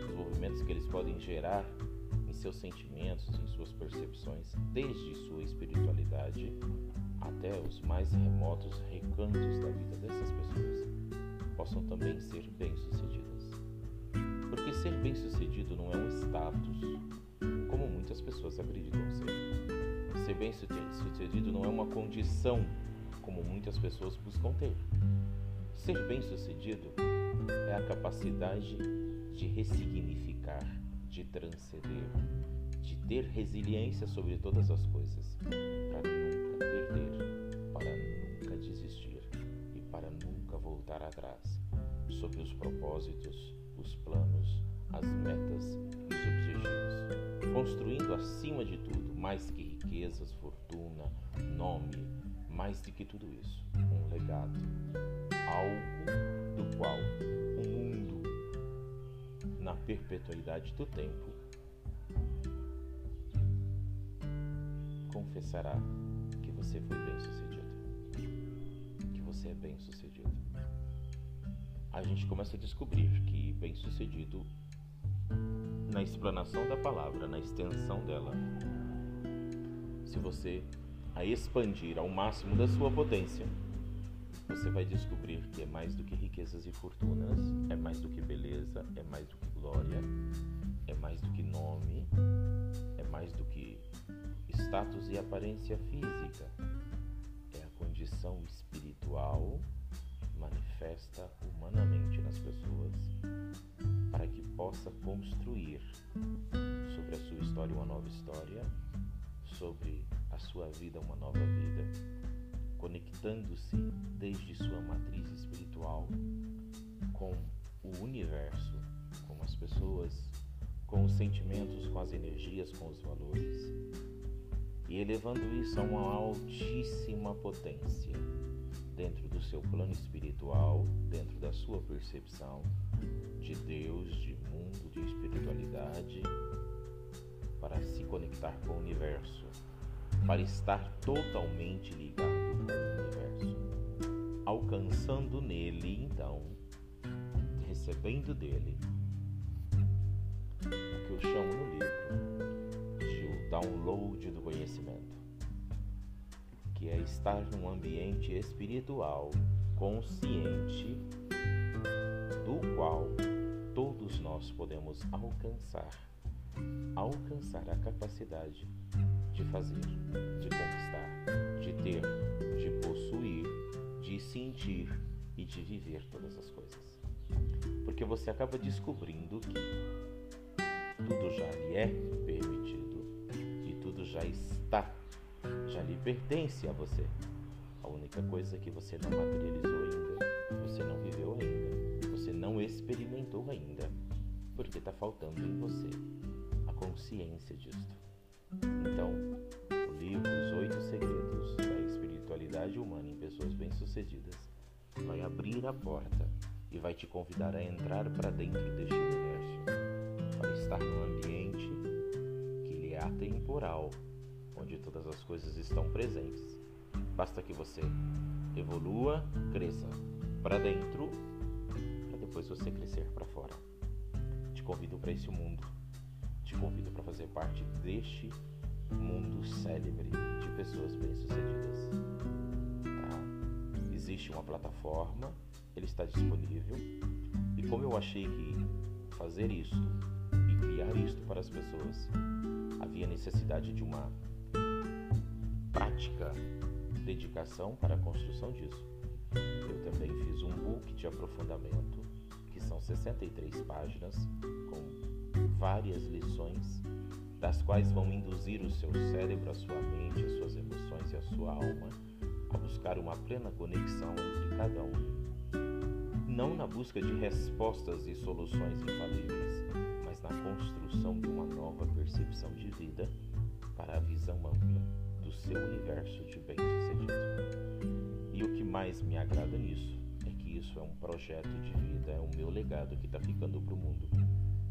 os movimentos que eles podem gerar em seus sentimentos, em suas percepções, desde sua espiritualidade até os mais remotos recantos da vida dessas pessoas, possam também ser bem-sucedidas. Porque ser bem-sucedido não é um status, como muitas pessoas acreditam ser. Ser bem-sucedido não é uma condição, como muitas pessoas buscam ter. Ser bem-sucedido é a capacidade de ressignificar, de transcender, de ter resiliência sobre todas as coisas, para nunca perder, para nunca desistir e para nunca voltar atrás sobre os propósitos, os planos, as metas e os objetivos, construindo acima de tudo, mais que riquezas, fortuna, nome, mais do que tudo isso, um legado, algo do qual na perpetuidade do tempo, confessará que você foi bem sucedido, que você é bem sucedido. A gente começa a descobrir que bem sucedido na explanação da palavra, na extensão dela, se você a expandir ao máximo da sua potência, você vai descobrir que é mais do que riquezas e fortunas, é mais do que beleza, é mais do que glória, é mais do que nome, é mais do que status e aparência física. É a condição espiritual manifesta humanamente nas pessoas para que possa construir sobre a sua história uma nova história, sobre a sua vida uma nova vida conectando-se desde sua matriz espiritual com o universo, com as pessoas, com os sentimentos, com as energias, com os valores, e elevando isso a uma altíssima potência dentro do seu plano espiritual, dentro da sua percepção de Deus, de mundo, de espiritualidade, para se conectar com o universo, para estar totalmente ligado alcançando nele, então, recebendo dele, o que eu chamo no livro de o download do conhecimento, que é estar num ambiente espiritual consciente do qual todos nós podemos alcançar, alcançar a capacidade de fazer, de conquistar, de ter, sentir e de viver todas as coisas. Porque você acaba descobrindo que tudo já lhe é permitido e tudo já está, já lhe pertence a você. A única coisa que você não materializou ainda, você não viveu ainda, você não experimentou ainda, porque está faltando em você a consciência disto. Então, o livro Os Oito Segredos da Espiritualidade Humana em Pessoas Bem-Sucedidas vai abrir a porta e vai te convidar a entrar para dentro deste universo, para estar num ambiente que lhe é atemporal, onde todas as coisas estão presentes. Basta que você evolua, cresça para dentro, para depois você crescer para fora. Te convido para esse mundo te convido para fazer parte deste mundo célebre de pessoas bem-sucedidas. Existe uma plataforma, ele está disponível, e como eu achei que fazer isso e enviar isto para as pessoas, havia necessidade de uma prática dedicação para a construção disso. Eu também fiz um book de aprofundamento, que são 63 páginas, com várias lições, das quais vão induzir o seu cérebro, a sua mente, as suas emoções e a sua alma buscar uma plena conexão entre cada um. Não na busca de respostas e soluções infalíveis, mas na construção de uma nova percepção de vida para a visão ampla do seu universo de bem-sucedido. E o que mais me agrada nisso é que isso é um projeto de vida, é o meu legado que está ficando para o mundo.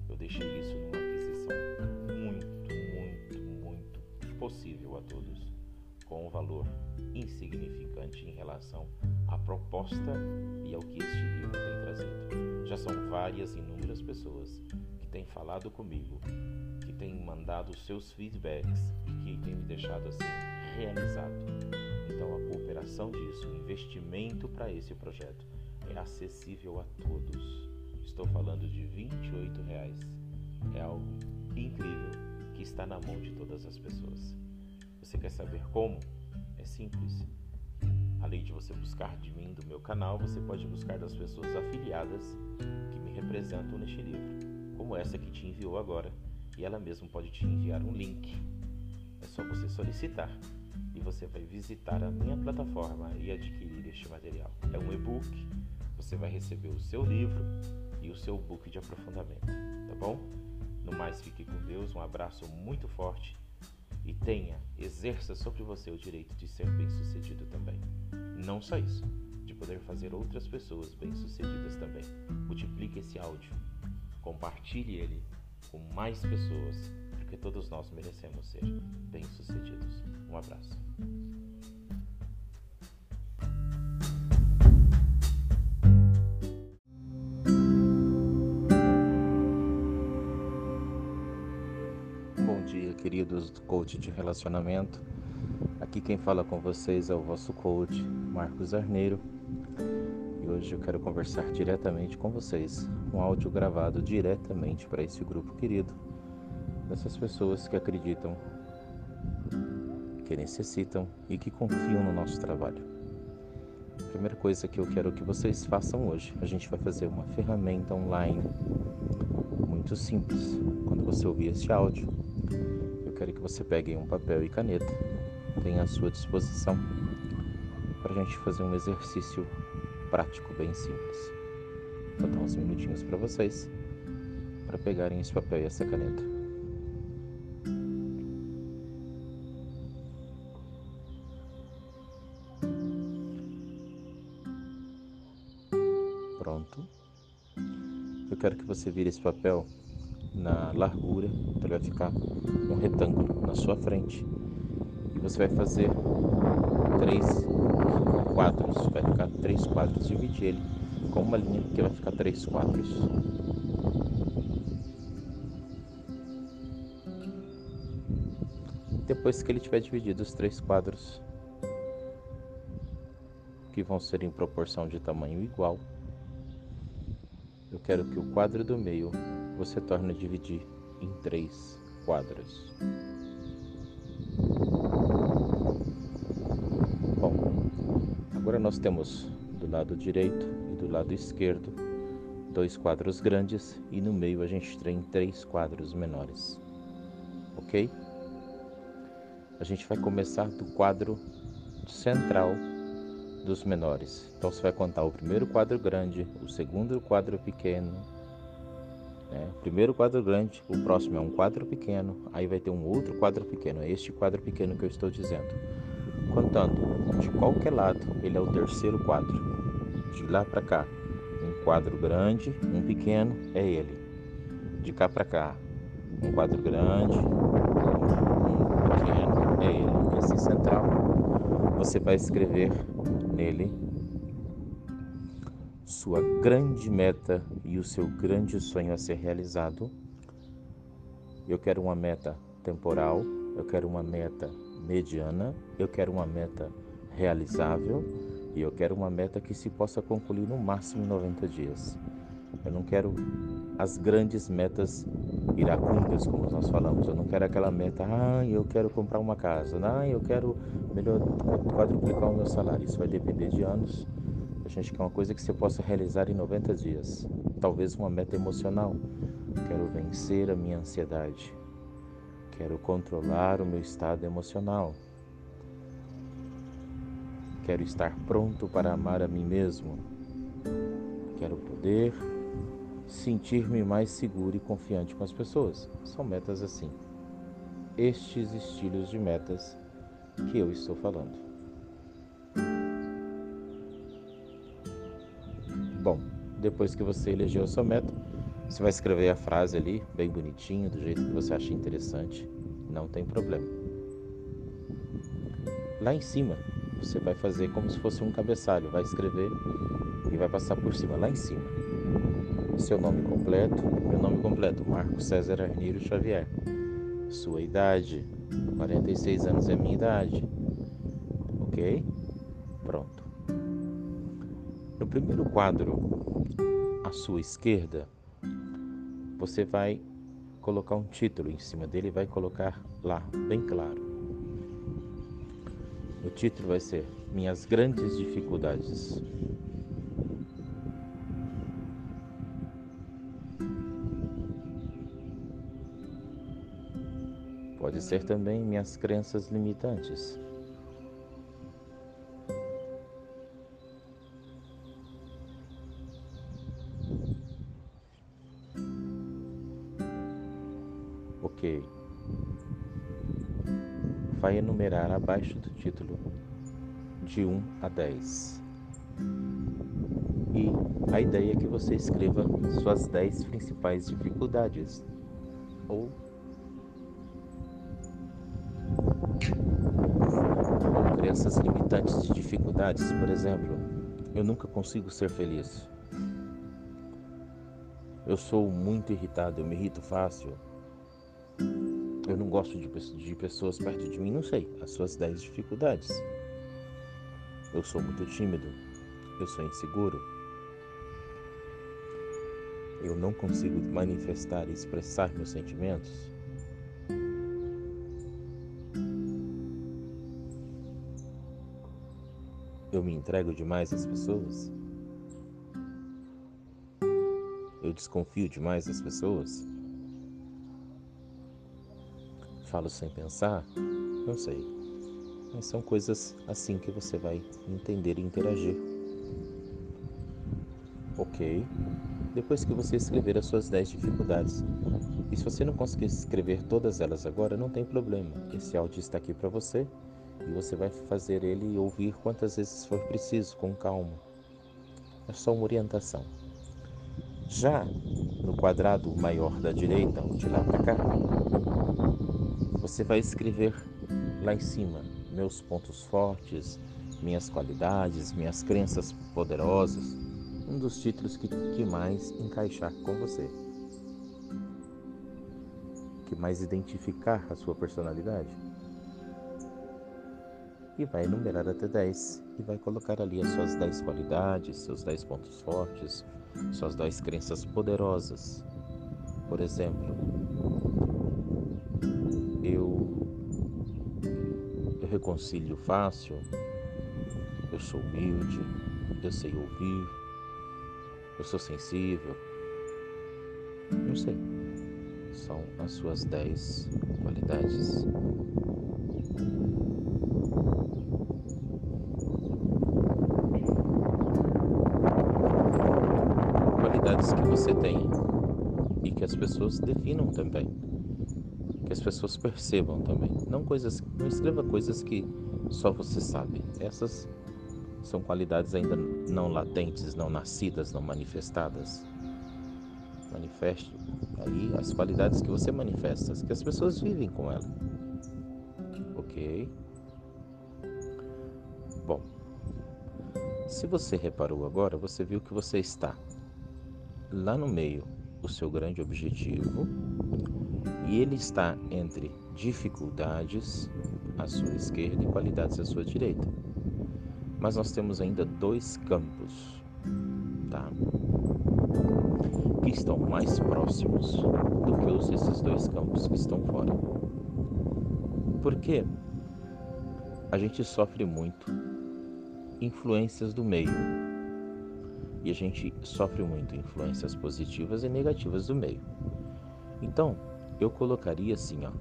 Eu deixei isso numa aquisição muito, muito, muito possível a todos, com um valor insignificante em relação à proposta e ao que este livro tem trazido. Já são várias, inúmeras pessoas que têm falado comigo, que têm mandado seus feedbacks e que têm me deixado assim realizado. Então, a cooperação disso, o investimento para esse projeto é acessível a todos. Estou falando de 28 reais. É algo incrível que está na mão de todas as pessoas. Você quer saber como? É simples. Além de você buscar de mim, do meu canal, você pode buscar das pessoas afiliadas que me representam neste livro, como essa que te enviou agora, e ela mesma pode te enviar um link. É só você solicitar e você vai visitar a minha plataforma e adquirir este material. É um e-book, você vai receber o seu livro e o seu book de aprofundamento, tá bom? No mais, fique com Deus, um abraço muito forte e tenha, exerça sobre você o direito de ser bem-sucedido também. Não só isso, de poder fazer outras pessoas bem-sucedidas também. Multiplique esse áudio, compartilhe ele com mais pessoas porque todos nós merecemos ser bem-sucedidos. Um abraço. Queridos do coach de relacionamento. Aqui quem fala com vocês é o vosso coach, Marcos Arneiro. E hoje eu quero conversar diretamente com vocês, um áudio gravado diretamente para esse grupo querido dessas pessoas que acreditam, que necessitam e que confiam no nosso trabalho. A primeira coisa que eu quero que vocês façam hoje, a gente vai fazer uma ferramenta online muito simples. Quando você ouvir este áudio, quero que você pegue um papel e caneta, tenha à sua disposição, para a gente fazer um exercício prático bem simples. Vou dar uns minutinhos para vocês para pegarem esse papel e essa caneta. quero que você vire esse papel largura, então ele vai ficar um retângulo na sua frente. E você vai fazer três quadros, vai ficar três quadros, dividir ele com uma linha que vai ficar três quadros. Depois que ele tiver dividido os três quadros, que vão ser em proporção de tamanho igual, eu quero que o quadro do meio você torne a dividir em três quadros. Bom, agora nós temos do lado direito e do lado esquerdo dois quadros grandes e no meio a gente tem três quadros menores. Ok? A gente vai começar do quadro central dos menores. Então você vai contar o primeiro quadro grande, o segundo quadro pequeno. Né? Primeiro quadro grande, o próximo é um quadro pequeno, aí vai ter um outro quadro pequeno. É este quadro pequeno que eu estou dizendo. Contando de qualquer lado, ele é o terceiro quadro. De lá para cá, um quadro grande, um pequeno, é ele. De cá para cá, um quadro grande, um pequeno, é ele. Esse central, você vai escrever nele sua grande meta e o seu grande sonho a ser realizado. Eu quero uma meta temporal, eu quero uma meta mediana, eu quero uma meta realizável e eu quero uma meta que se possa concluir no máximo em 90 dias. Eu não quero as grandes metas iracundas, como nós falamos. Eu não quero aquela meta, ah, eu quero comprar uma casa, ah, eu quero melhor quadruplicar o meu salário. Isso vai depender de anos. Gente quer uma coisa que você possa realizar em 90 dias. Talvez uma meta emocional. Quero vencer a minha ansiedade. Quero controlar o meu estado emocional. Quero estar pronto para amar a mim mesmo. Quero poder sentir-me mais seguro e confiante com as pessoas. São metas assim. Estes estilos de metas que eu estou falando. Depois que você elegeu a sua meta, você vai escrever a frase ali, bem bonitinho, do jeito que você acha interessante. Não tem problema. Lá em cima, você vai fazer como se fosse um cabeçalho, vai escrever e vai passar por cima, lá em cima. Seu nome completo, meu nome completo, Marco César Arneiro Xavier. Sua idade, 46 anos é minha idade. Ok? Primeiro quadro, à sua esquerda, você vai colocar um título em cima dele e vai colocar lá, bem claro. O título vai ser Minhas Grandes Dificuldades. Pode ser também minhas crenças limitantes. Vai enumerar abaixo do título de 1 a 10. E a ideia é que você escreva suas 10 principais dificuldades ou crenças limitantes de dificuldades. Por exemplo, eu nunca consigo ser feliz. Eu sou muito irritado, eu me irrito fácil. Eu não gosto de, de pessoas perto de mim, não sei, as suas 10 dificuldades. Eu sou muito tímido, eu sou inseguro. Eu não consigo manifestar e expressar meus sentimentos. Eu me entrego demais às pessoas? Eu desconfio demais das pessoas? Falo sem pensar? Não sei. Mas são coisas assim que você vai entender e interagir. Ok. Depois que você escrever as suas 10 dificuldades. E se você não conseguir escrever todas elas agora, não tem problema. Esse áudio está aqui para você e você vai fazer ele ouvir quantas vezes for preciso, com calma. É só uma orientação. Já no quadrado maior da direita, de lá para cá, você vai escrever lá em cima. Meus pontos fortes, minhas qualidades, minhas crenças poderosas, um dos títulos que, que mais encaixar com você, que mais identificar a sua personalidade. E vai enumerar até 10 e vai colocar ali as suas 10 qualidades, seus 10 pontos fortes, suas 10 crenças poderosas. Por exemplo, reconcilio fácil, eu sou humilde, eu sei ouvir, eu sou sensível. Não sei. São as suas 10 qualidades. que você tem e que as pessoas definam também, que as pessoas percebam também. Não coisas, não escreva coisas que só você sabe. Essas são qualidades ainda não latentes, não nascidas, não manifestadas. Manifeste aí as qualidades que você manifesta, que as pessoas vivem com ela. Ok? Bom, se você reparou agora, você viu que você está lá no meio o seu grande objetivo e ele está entre dificuldades à sua esquerda e qualidades à sua direita. Mas nós temos ainda dois campos, tá? que estão mais próximos do que os, esses dois campos que estão fora. Porque a gente sofre muito influências do meio. E a gente sofre muito influências positivas e negativas do meio. Então, eu colocaria assim, ó,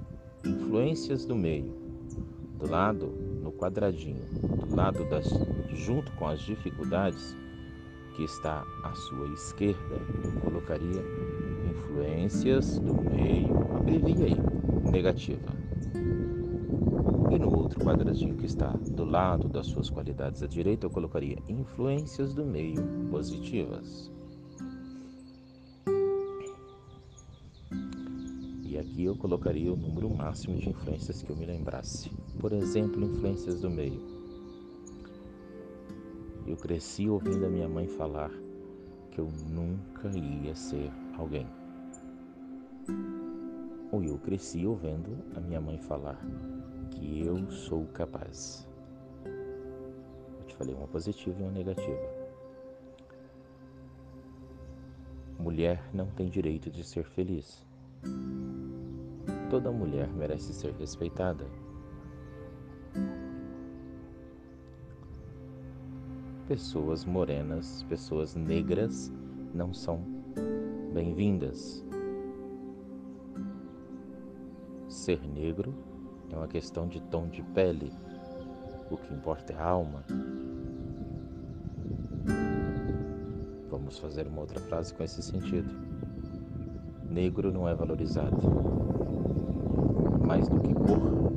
influências do meio, do lado no quadradinho, do lado das junto com as dificuldades que está à sua esquerda, eu colocaria influências do meio, abrevia aí, negativa. E no outro quadradinho que está do lado das suas qualidades à direita, eu colocaria influências do meio positivas. Aqui eu colocaria o número máximo de influências que eu me lembrasse. Por exemplo, influências do meio. Eu cresci ouvindo a minha mãe falar que eu nunca ia ser alguém. Ou eu cresci ouvindo a minha mãe falar que eu sou capaz. Eu te falei uma positiva e uma negativa. Mulher não tem direito de ser feliz. Toda mulher merece ser respeitada. Pessoas morenas, pessoas negras não são bem-vindas. Ser negro é uma questão de tom de pele. O que importa é a alma. Vamos fazer uma outra frase com esse sentido. Negro não é valorizado. Mais do que cor,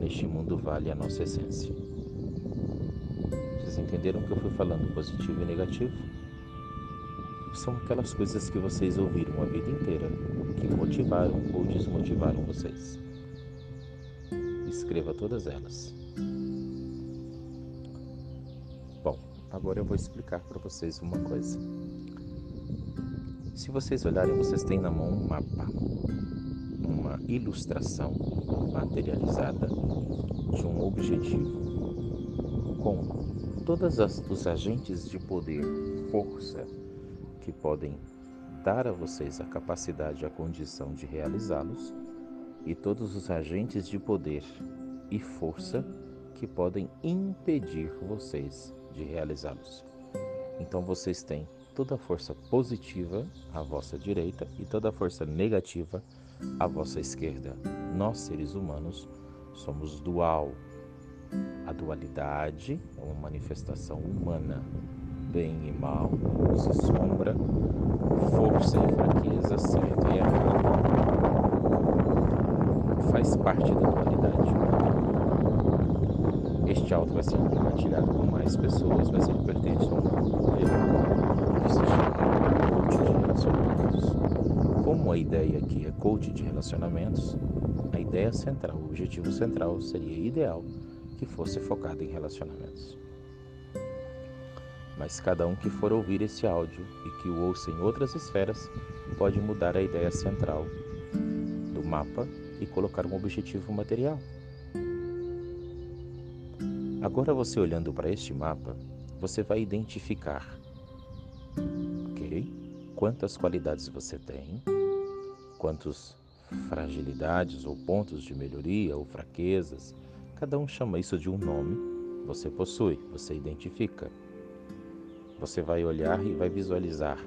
neste mundo vale a nossa essência. Vocês entenderam que eu fui falando, positivo e negativo? São aquelas coisas que vocês ouviram a vida inteira, que motivaram ou desmotivaram vocês escreva todas elas. Bom, agora eu vou explicar para vocês uma coisa. Se vocês olharem, vocês têm na mão um mapa, uma ilustração materializada de um objetivo com todos os agentes de poder, força que podem dar a vocês a capacidade, a condição de realizá-los e todos os agentes de poder e força que podem impedir vocês de realizá-los. Então vocês têm toda força positiva à vossa direita e toda força negativa à vossa esquerda. Nós, seres humanos, somos dual. A dualidade é uma manifestação humana, bem e mal, luz e sombra, força e fraqueza, certo e errado faz parte da dualidade. Este alto vai ser compartilhado com mais pessoas, mas ele pertence a um grupo chama coach de relacionamentos. Como a ideia aqui é coach de relacionamentos, a ideia central, o objetivo central seria ideal que fosse focado em relacionamentos. Mas cada um que for ouvir esse áudio e que o ouça em outras esferas pode mudar a ideia central do mapa e colocar um objetivo material. Agora você olhando para este mapa, você vai identificar, ok? Quantas qualidades você tem, quantas fragilidades ou pontos de melhoria ou fraquezas, cada um chama isso de um nome, você possui, você identifica. Você vai olhar e vai visualizar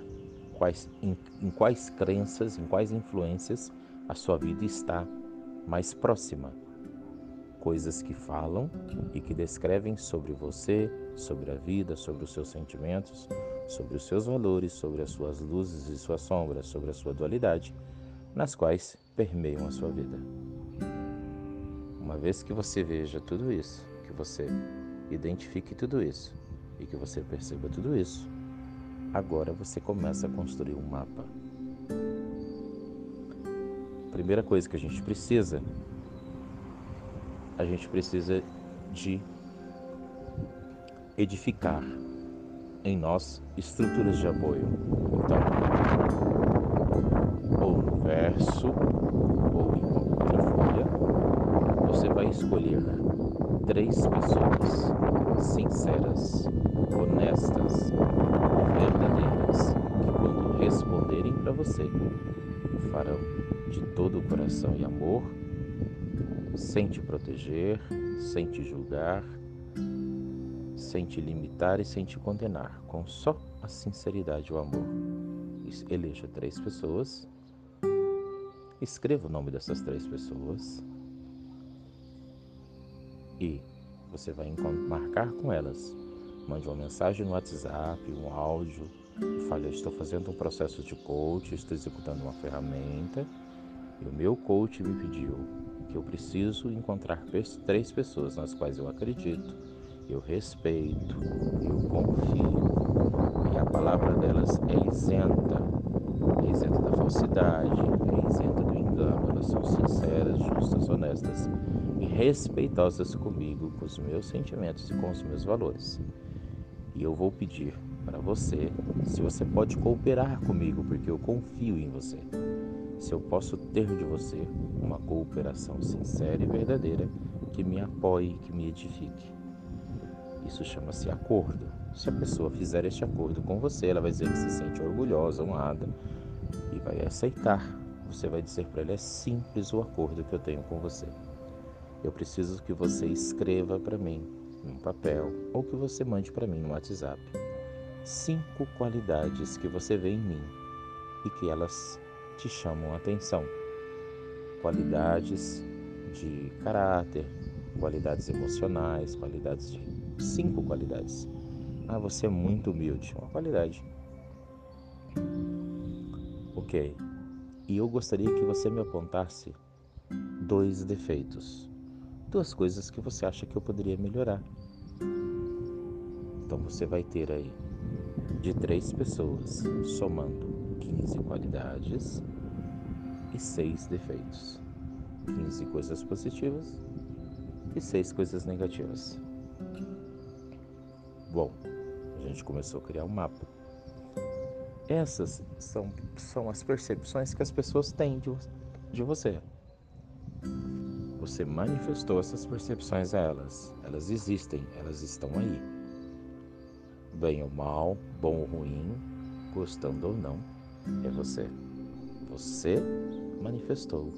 quais, em, em quais crenças, em quais influências a sua vida está mais próxima. Coisas que falam e que descrevem sobre você, sobre a vida, sobre os seus sentimentos, sobre os seus valores, sobre as suas luzes e suas sombras, sobre a sua dualidade, nas quais permeiam a sua vida. Uma vez que você veja tudo isso, que você identifique tudo isso e que você perceba tudo isso, agora você começa a construir um mapa primeira coisa que a gente precisa, a gente precisa de edificar em nós estruturas de apoio. Então, ou no verso, ou em outra folha, você vai escolher três pessoas sinceras, honestas, verdadeiras, que quando responder para você. Farão de todo o coração e amor, sem te proteger, sem te julgar, sem te limitar e sem te condenar, com só a sinceridade e o amor. Eleja três pessoas, escreva o nome dessas três pessoas e você vai marcar com elas. Mande uma mensagem no WhatsApp, um áudio, e fale: estou fazendo um processo de coach, estou executando uma ferramenta e o meu coach me pediu que eu preciso encontrar três pessoas nas quais eu acredito, eu respeito, eu confio e a palavra delas é isenta, é isenta da falsidade, é isenta do engano, elas são sinceras, justas, honestas e respeitosas comigo, com os meus sentimentos e com os meus valores. E eu vou pedir para você se você pode cooperar comigo, porque eu confio em você. Se eu posso ter de você uma cooperação sincera e verdadeira que me apoie, que me edifique. Isso chama-se acordo. Se a pessoa fizer este acordo com você, ela vai dizer que se sente orgulhosa, honrada e vai aceitar. Você vai dizer para ela: é simples o acordo que eu tenho com você. Eu preciso que você escreva para mim num papel ou que você mande para mim no WhatsApp cinco qualidades que você vê em mim e que elas te chamam a atenção. Qualidades de caráter, qualidades emocionais, qualidades de cinco qualidades. Ah, você é muito humilde, uma qualidade. Ok. E eu gostaria que você me apontasse dois defeitos duas coisas que você acha que eu poderia melhorar. Então você vai ter aí de três pessoas, somando 15 qualidades e seis defeitos. 15 coisas positivas e seis coisas negativas. Bom, a gente começou a criar um mapa. Essas são, são as percepções que as pessoas têm de, de você você manifestou essas percepções a elas. Elas existem, elas estão aí. Bem ou mal, bom ou ruim, gostando ou não, é você. Você manifestou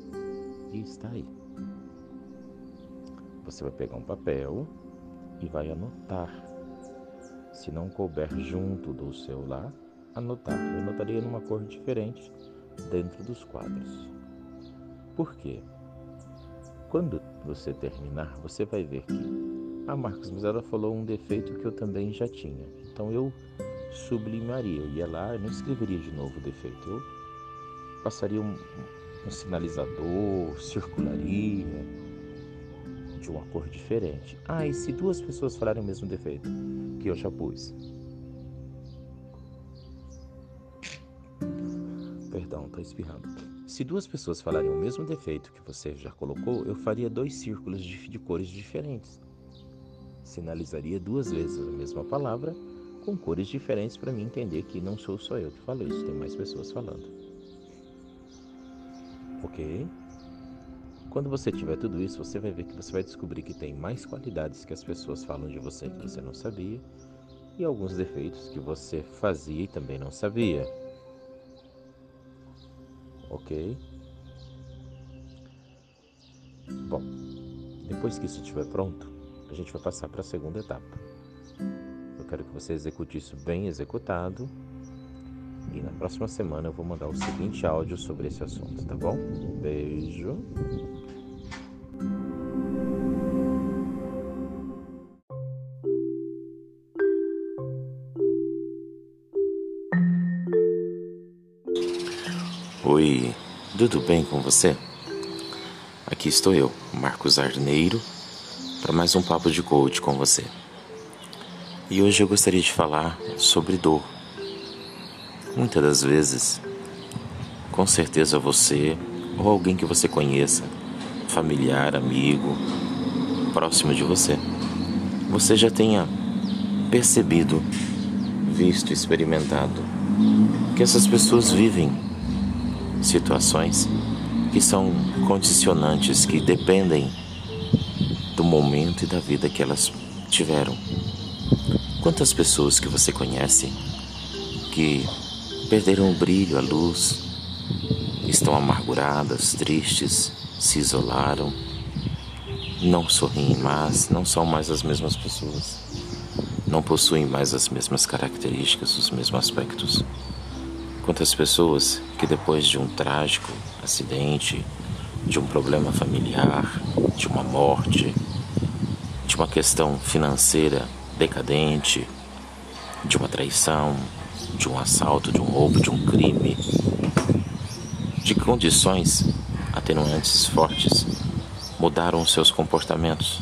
e está aí. Você vai pegar um papel e vai anotar. Se não couber junto do seu lá, anotar. Eu anotaria numa cor diferente dentro dos quadros. Por quê? Quando você terminar, você vai ver que a ah, Marcos, mas ela falou um defeito que eu também já tinha. Então eu sublimaria, eu ia lá, eu não escreveria de novo o defeito. Eu passaria um, um sinalizador, circularia de uma cor diferente. Ah, e se duas pessoas falarem o mesmo defeito que eu já pus? Perdão, tá espirrando. Se duas pessoas falarem o mesmo defeito que você já colocou, eu faria dois círculos de, de cores diferentes. Sinalizaria duas vezes a mesma palavra com cores diferentes para mim entender que não sou só eu que falo isso, tem mais pessoas falando. Ok? Quando você tiver tudo isso, você vai ver que você vai descobrir que tem mais qualidades que as pessoas falam de você que você não sabia e alguns defeitos que você fazia e também não sabia ok? Bom, depois que isso estiver pronto, a gente vai passar para a segunda etapa. Eu quero que você execute isso bem executado e na próxima semana eu vou mandar o seguinte áudio sobre esse assunto, tá bom? Beijo. Oi, tudo bem com você? Aqui estou eu, Marcos Arneiro, para mais um papo de coach com você. E hoje eu gostaria de falar sobre dor. Muitas das vezes, com certeza você ou alguém que você conheça, familiar, amigo, próximo de você, você já tenha percebido, visto, experimentado que essas pessoas vivem situações que são condicionantes, que dependem do momento e da vida que elas tiveram. Quantas pessoas que você conhece que perderam o brilho, a luz, estão amarguradas, tristes, se isolaram, não sorriem mais, não são mais as mesmas pessoas, não possuem mais as mesmas características, os mesmos aspectos. Quantas pessoas que depois de um trágico acidente, de um problema familiar, de uma morte, de uma questão financeira decadente, de uma traição, de um assalto, de um roubo, de um crime, de condições atenuantes fortes, mudaram seus comportamentos,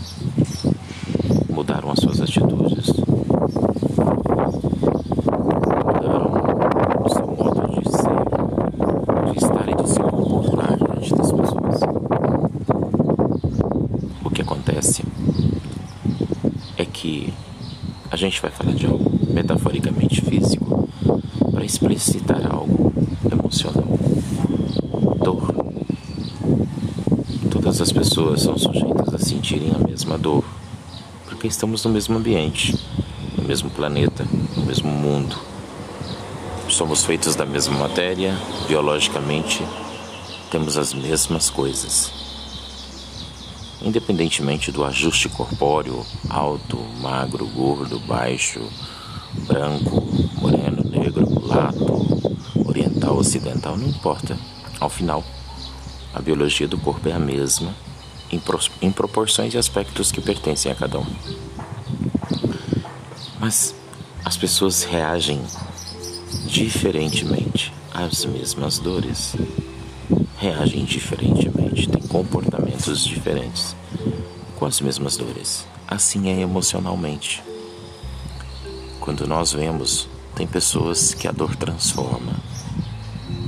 mudaram as suas atitudes, A gente vai falar de algo metaforicamente físico para explicitar algo emocional. Dor. Todas as pessoas são sujeitas a sentirem a mesma dor, porque estamos no mesmo ambiente, no mesmo planeta, no mesmo mundo. Somos feitos da mesma matéria, biologicamente, temos as mesmas coisas independentemente do ajuste corpóreo, alto, magro, gordo, baixo, branco, moreno, mulato, oriental, ocidental, não importa. Ao final, a biologia do corpo é a mesma, em, em proporções e aspectos que pertencem a cada um. Mas as pessoas reagem diferentemente às mesmas dores reagem diferentemente, têm comportamentos diferentes com as mesmas dores. Assim é emocionalmente. Quando nós vemos, tem pessoas que a dor transforma,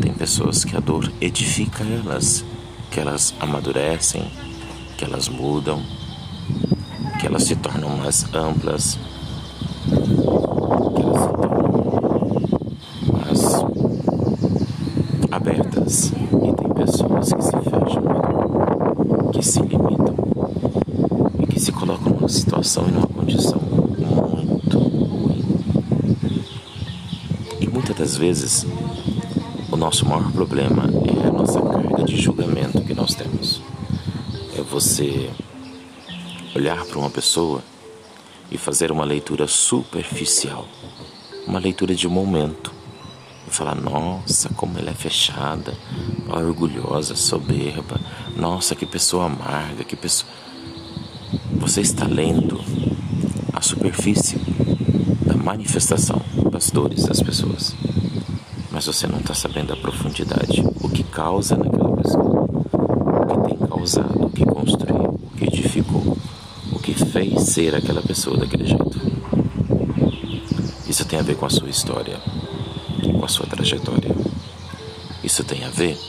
tem pessoas que a dor edifica elas, que elas amadurecem, que elas mudam, que elas se tornam mais amplas, que elas se tornam mais abertas pessoas que se fecham, que se limitam e que se colocam numa situação e numa condição muito ruim. E muitas das vezes o nosso maior problema é a nossa carga de julgamento que nós temos. É você olhar para uma pessoa e fazer uma leitura superficial, uma leitura de momento e falar: nossa, como ela é fechada, orgulhosa, soberba, nossa, que pessoa amarga, que pessoa. Você está lendo a superfície da manifestação das dores das pessoas, mas você não está sabendo a profundidade, o que causa naquela pessoa, o que tem causado, o que construiu, o que edificou, o que fez ser aquela pessoa daquele jeito. Isso tem a ver com a sua história com a sua trajetória. Isso tem a ver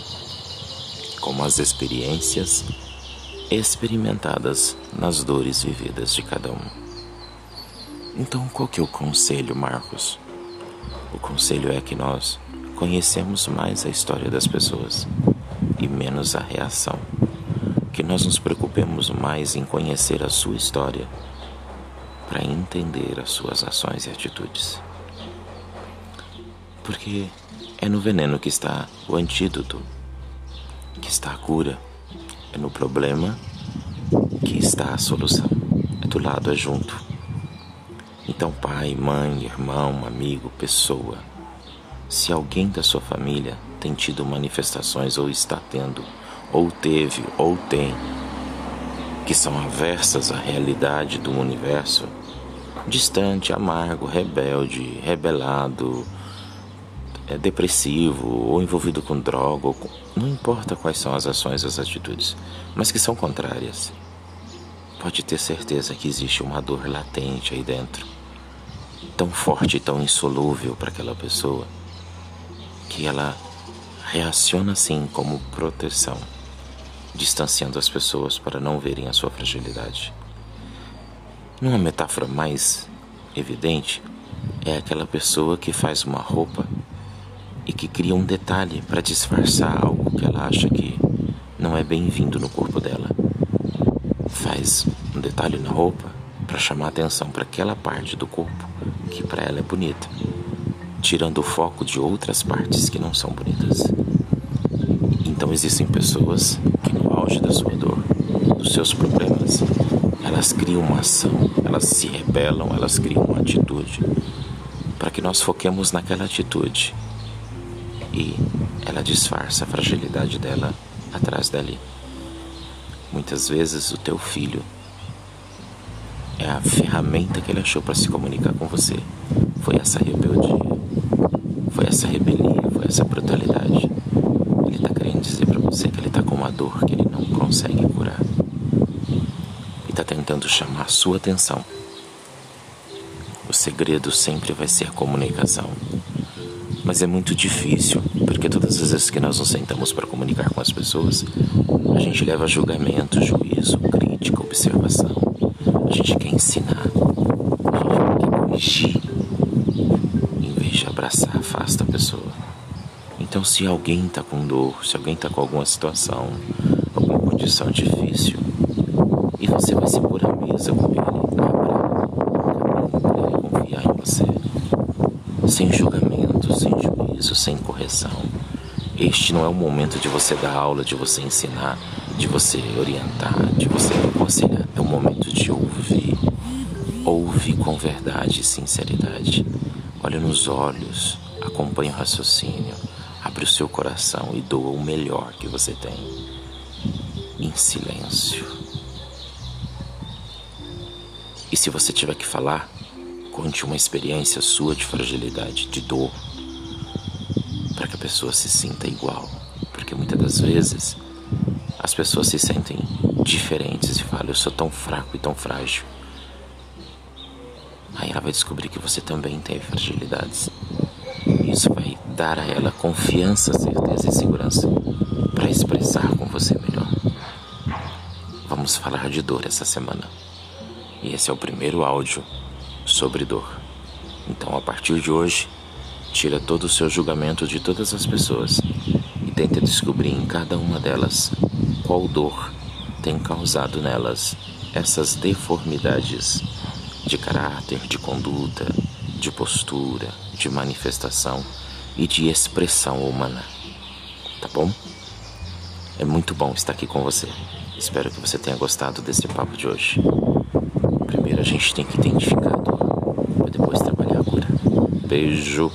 com as experiências experimentadas nas dores vividas de cada um. Então, qual que é o conselho, Marcos? O conselho é que nós conhecemos mais a história das pessoas e menos a reação. Que nós nos preocupemos mais em conhecer a sua história para entender as suas ações e atitudes porque é no veneno que está o antídoto, que está a cura, é no problema que está a solução. É do lado, é junto. Então, pai, mãe, irmão, amigo, pessoa, se alguém da sua família tem tido manifestações ou está tendo, ou teve, ou tem, que são aversas à realidade do universo, distante, amargo, rebelde, rebelado, é depressivo ou envolvido com droga, ou com... não importa quais são as ações, as atitudes, mas que são contrárias. Pode ter certeza que existe uma dor latente aí dentro, tão forte tão insolúvel para aquela pessoa, que ela reaciona assim como proteção, distanciando as pessoas para não verem a sua fragilidade. Numa metáfora mais evidente, é aquela pessoa que faz uma roupa e que cria um detalhe para disfarçar algo que ela acha que não é bem-vindo no corpo dela. Faz um detalhe na roupa para chamar atenção para aquela parte do corpo que para ela é bonita. Tirando o foco de outras partes que não são bonitas. Então existem pessoas que no auge da sua dor, dos seus problemas, elas criam uma ação, elas se rebelam, elas criam uma atitude para que nós foquemos naquela atitude e ela disfarça a fragilidade dela atrás dali. Muitas vezes o teu filho é a ferramenta que ele achou para se comunicar com você. Foi essa rebeldia, foi essa rebelia, foi essa brutalidade. Ele está querendo dizer para você que ele está com uma dor que ele não consegue curar. E está tentando chamar sua atenção. O segredo sempre vai ser comunicação. Mas é muito difícil, porque todas as vezes que nós nos sentamos para comunicar com as pessoas, a gente leva julgamento, juízo, crítica, observação. A gente quer ensinar, a gente quer corrigir. Em vez de abraçar, afasta a pessoa. Então, se alguém está com dor, se alguém está com alguma situação, alguma condição difícil, e você vai se pôr à mesa com ele, para ele confiar em você, sem julgamento, sem juízo, sem correção. Este não é o momento de você dar aula, de você ensinar, de você orientar, de você aconselhar. É o momento de ouvir. Ouve com verdade e sinceridade. Olha nos olhos, acompanhe o raciocínio, abre o seu coração e doa o melhor que você tem. Em silêncio. E se você tiver que falar, conte uma experiência sua de fragilidade, de dor, para que a pessoa se sinta igual. Porque muitas das vezes as pessoas se sentem diferentes e falam: Eu sou tão fraco e tão frágil. Aí ela vai descobrir que você também tem fragilidades. Dar a ela confiança, certeza e segurança para expressar com você melhor. Vamos falar de dor essa semana. E esse é o primeiro áudio sobre dor. Então, a partir de hoje, Tira todo o seu julgamento de todas as pessoas e tenta descobrir em cada uma delas qual dor tem causado nelas essas deformidades de caráter, de conduta, de postura, de manifestação e de expressão humana. Tá bom? É muito bom estar aqui com você. Espero que você tenha gostado desse papo de hoje. Primeiro a gente tem que identificar a dor, depois trabalhar a cura. Beijo.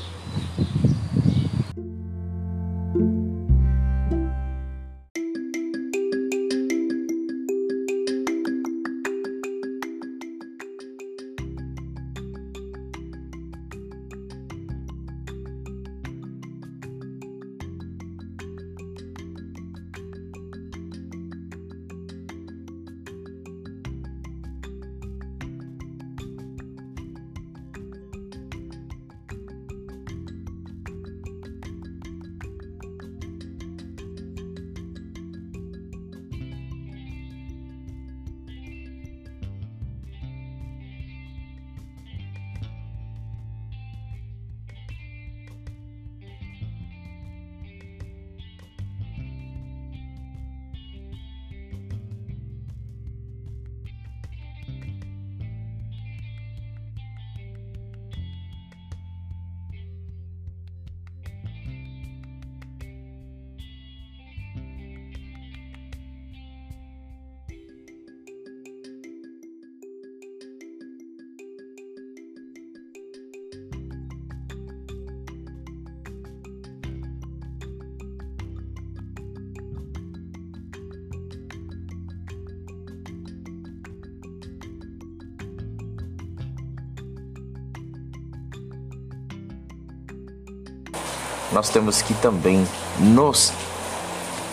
Nós temos que também nos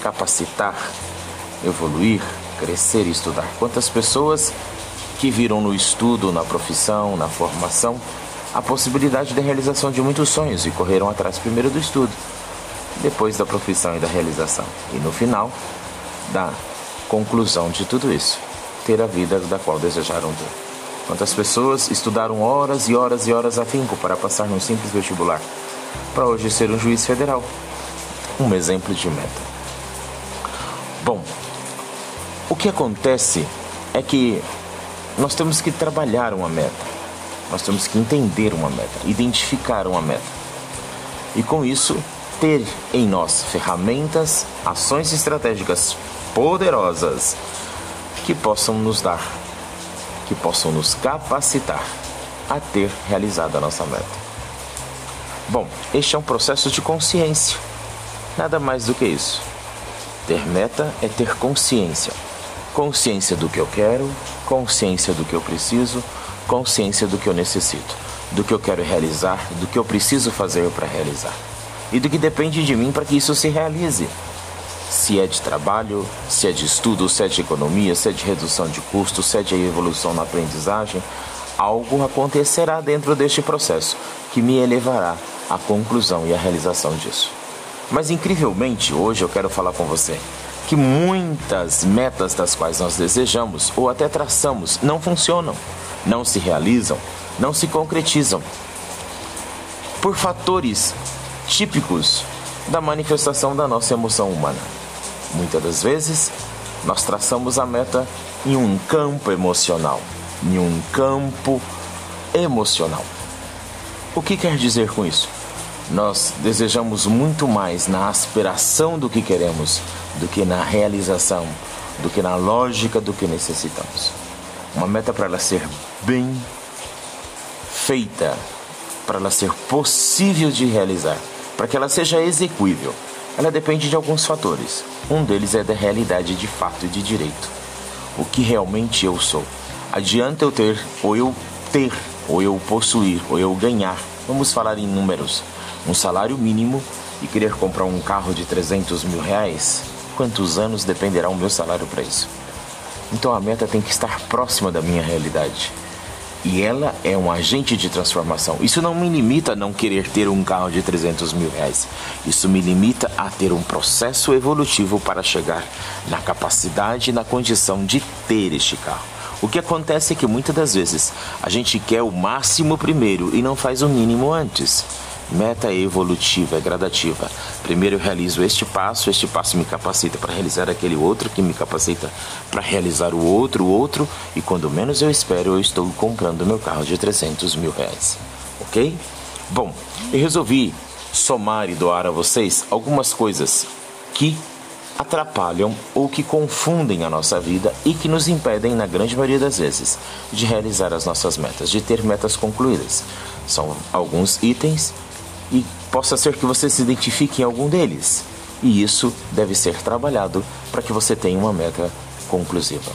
capacitar, evoluir, crescer e estudar. Quantas pessoas que viram no estudo, na profissão, na formação, a possibilidade de realização de muitos sonhos e correram atrás primeiro do estudo, depois da profissão e da realização, e no final, da conclusão de tudo isso, ter a vida da qual desejaram ter. Quantas pessoas estudaram horas e horas e horas a finco para passar num simples vestibular? Para hoje ser um juiz federal. Um exemplo de meta. Bom, o que acontece é que nós temos que trabalhar uma meta. Nós temos que entender uma meta, identificar uma meta. e com isso ter em nós ferramentas, ações estratégicas poderosas que possam nos dar, que possam nos capacitar a ter realizado a nossa meta. Bom, este é um processo de consciência, nada mais do que isso. Ter meta é ter consciência. Consciência do que eu quero, consciência do que eu preciso, consciência do que eu necessito, do que eu quero realizar, do que eu preciso fazer para realizar e do que depende de mim para que isso se realize. Se é de trabalho, se é de estudo, se é de economia, se é de redução de custos, se é de evolução na aprendizagem, algo acontecerá dentro deste processo que me elevará à conclusão e à realização disso. Mas incrivelmente, hoje eu quero falar com você que muitas metas das quais nós desejamos ou até traçamos não funcionam, não se realizam, não se concretizam. Por fatores típicos da manifestação da nossa emoção humana. Muitas das vezes, nós traçamos a meta em um campo emocional, em um campo emocional. O que quer dizer com isso? Nós desejamos muito mais na aspiração do que queremos do que na realização, do que na lógica do que necessitamos. Uma meta para ela ser bem feita, para ela ser possível de realizar, para que ela seja execuível, ela depende de alguns fatores. Um deles é da realidade de fato e de direito. O que realmente eu sou. Adianta eu ter, ou eu ter, ou eu possuir, ou eu ganhar. Vamos falar em números. Um salário mínimo e querer comprar um carro de 300 mil reais? Quantos anos dependerá o meu salário para isso? Então a meta tem que estar próxima da minha realidade e ela é um agente de transformação. Isso não me limita a não querer ter um carro de 300 mil reais. Isso me limita a ter um processo evolutivo para chegar na capacidade e na condição de ter este carro. O que acontece é que muitas das vezes a gente quer o máximo primeiro e não faz o mínimo antes. Meta evolutiva, é gradativa. Primeiro eu realizo este passo, este passo me capacita para realizar aquele outro, que me capacita para realizar o outro, o outro, e quando menos eu espero, eu estou comprando meu carro de 300 mil reais. Ok? Bom, eu resolvi somar e doar a vocês algumas coisas que atrapalham ou que confundem a nossa vida e que nos impedem, na grande maioria das vezes, de realizar as nossas metas, de ter metas concluídas. São alguns itens e possa ser que você se identifique em algum deles. E isso deve ser trabalhado para que você tenha uma meta conclusiva.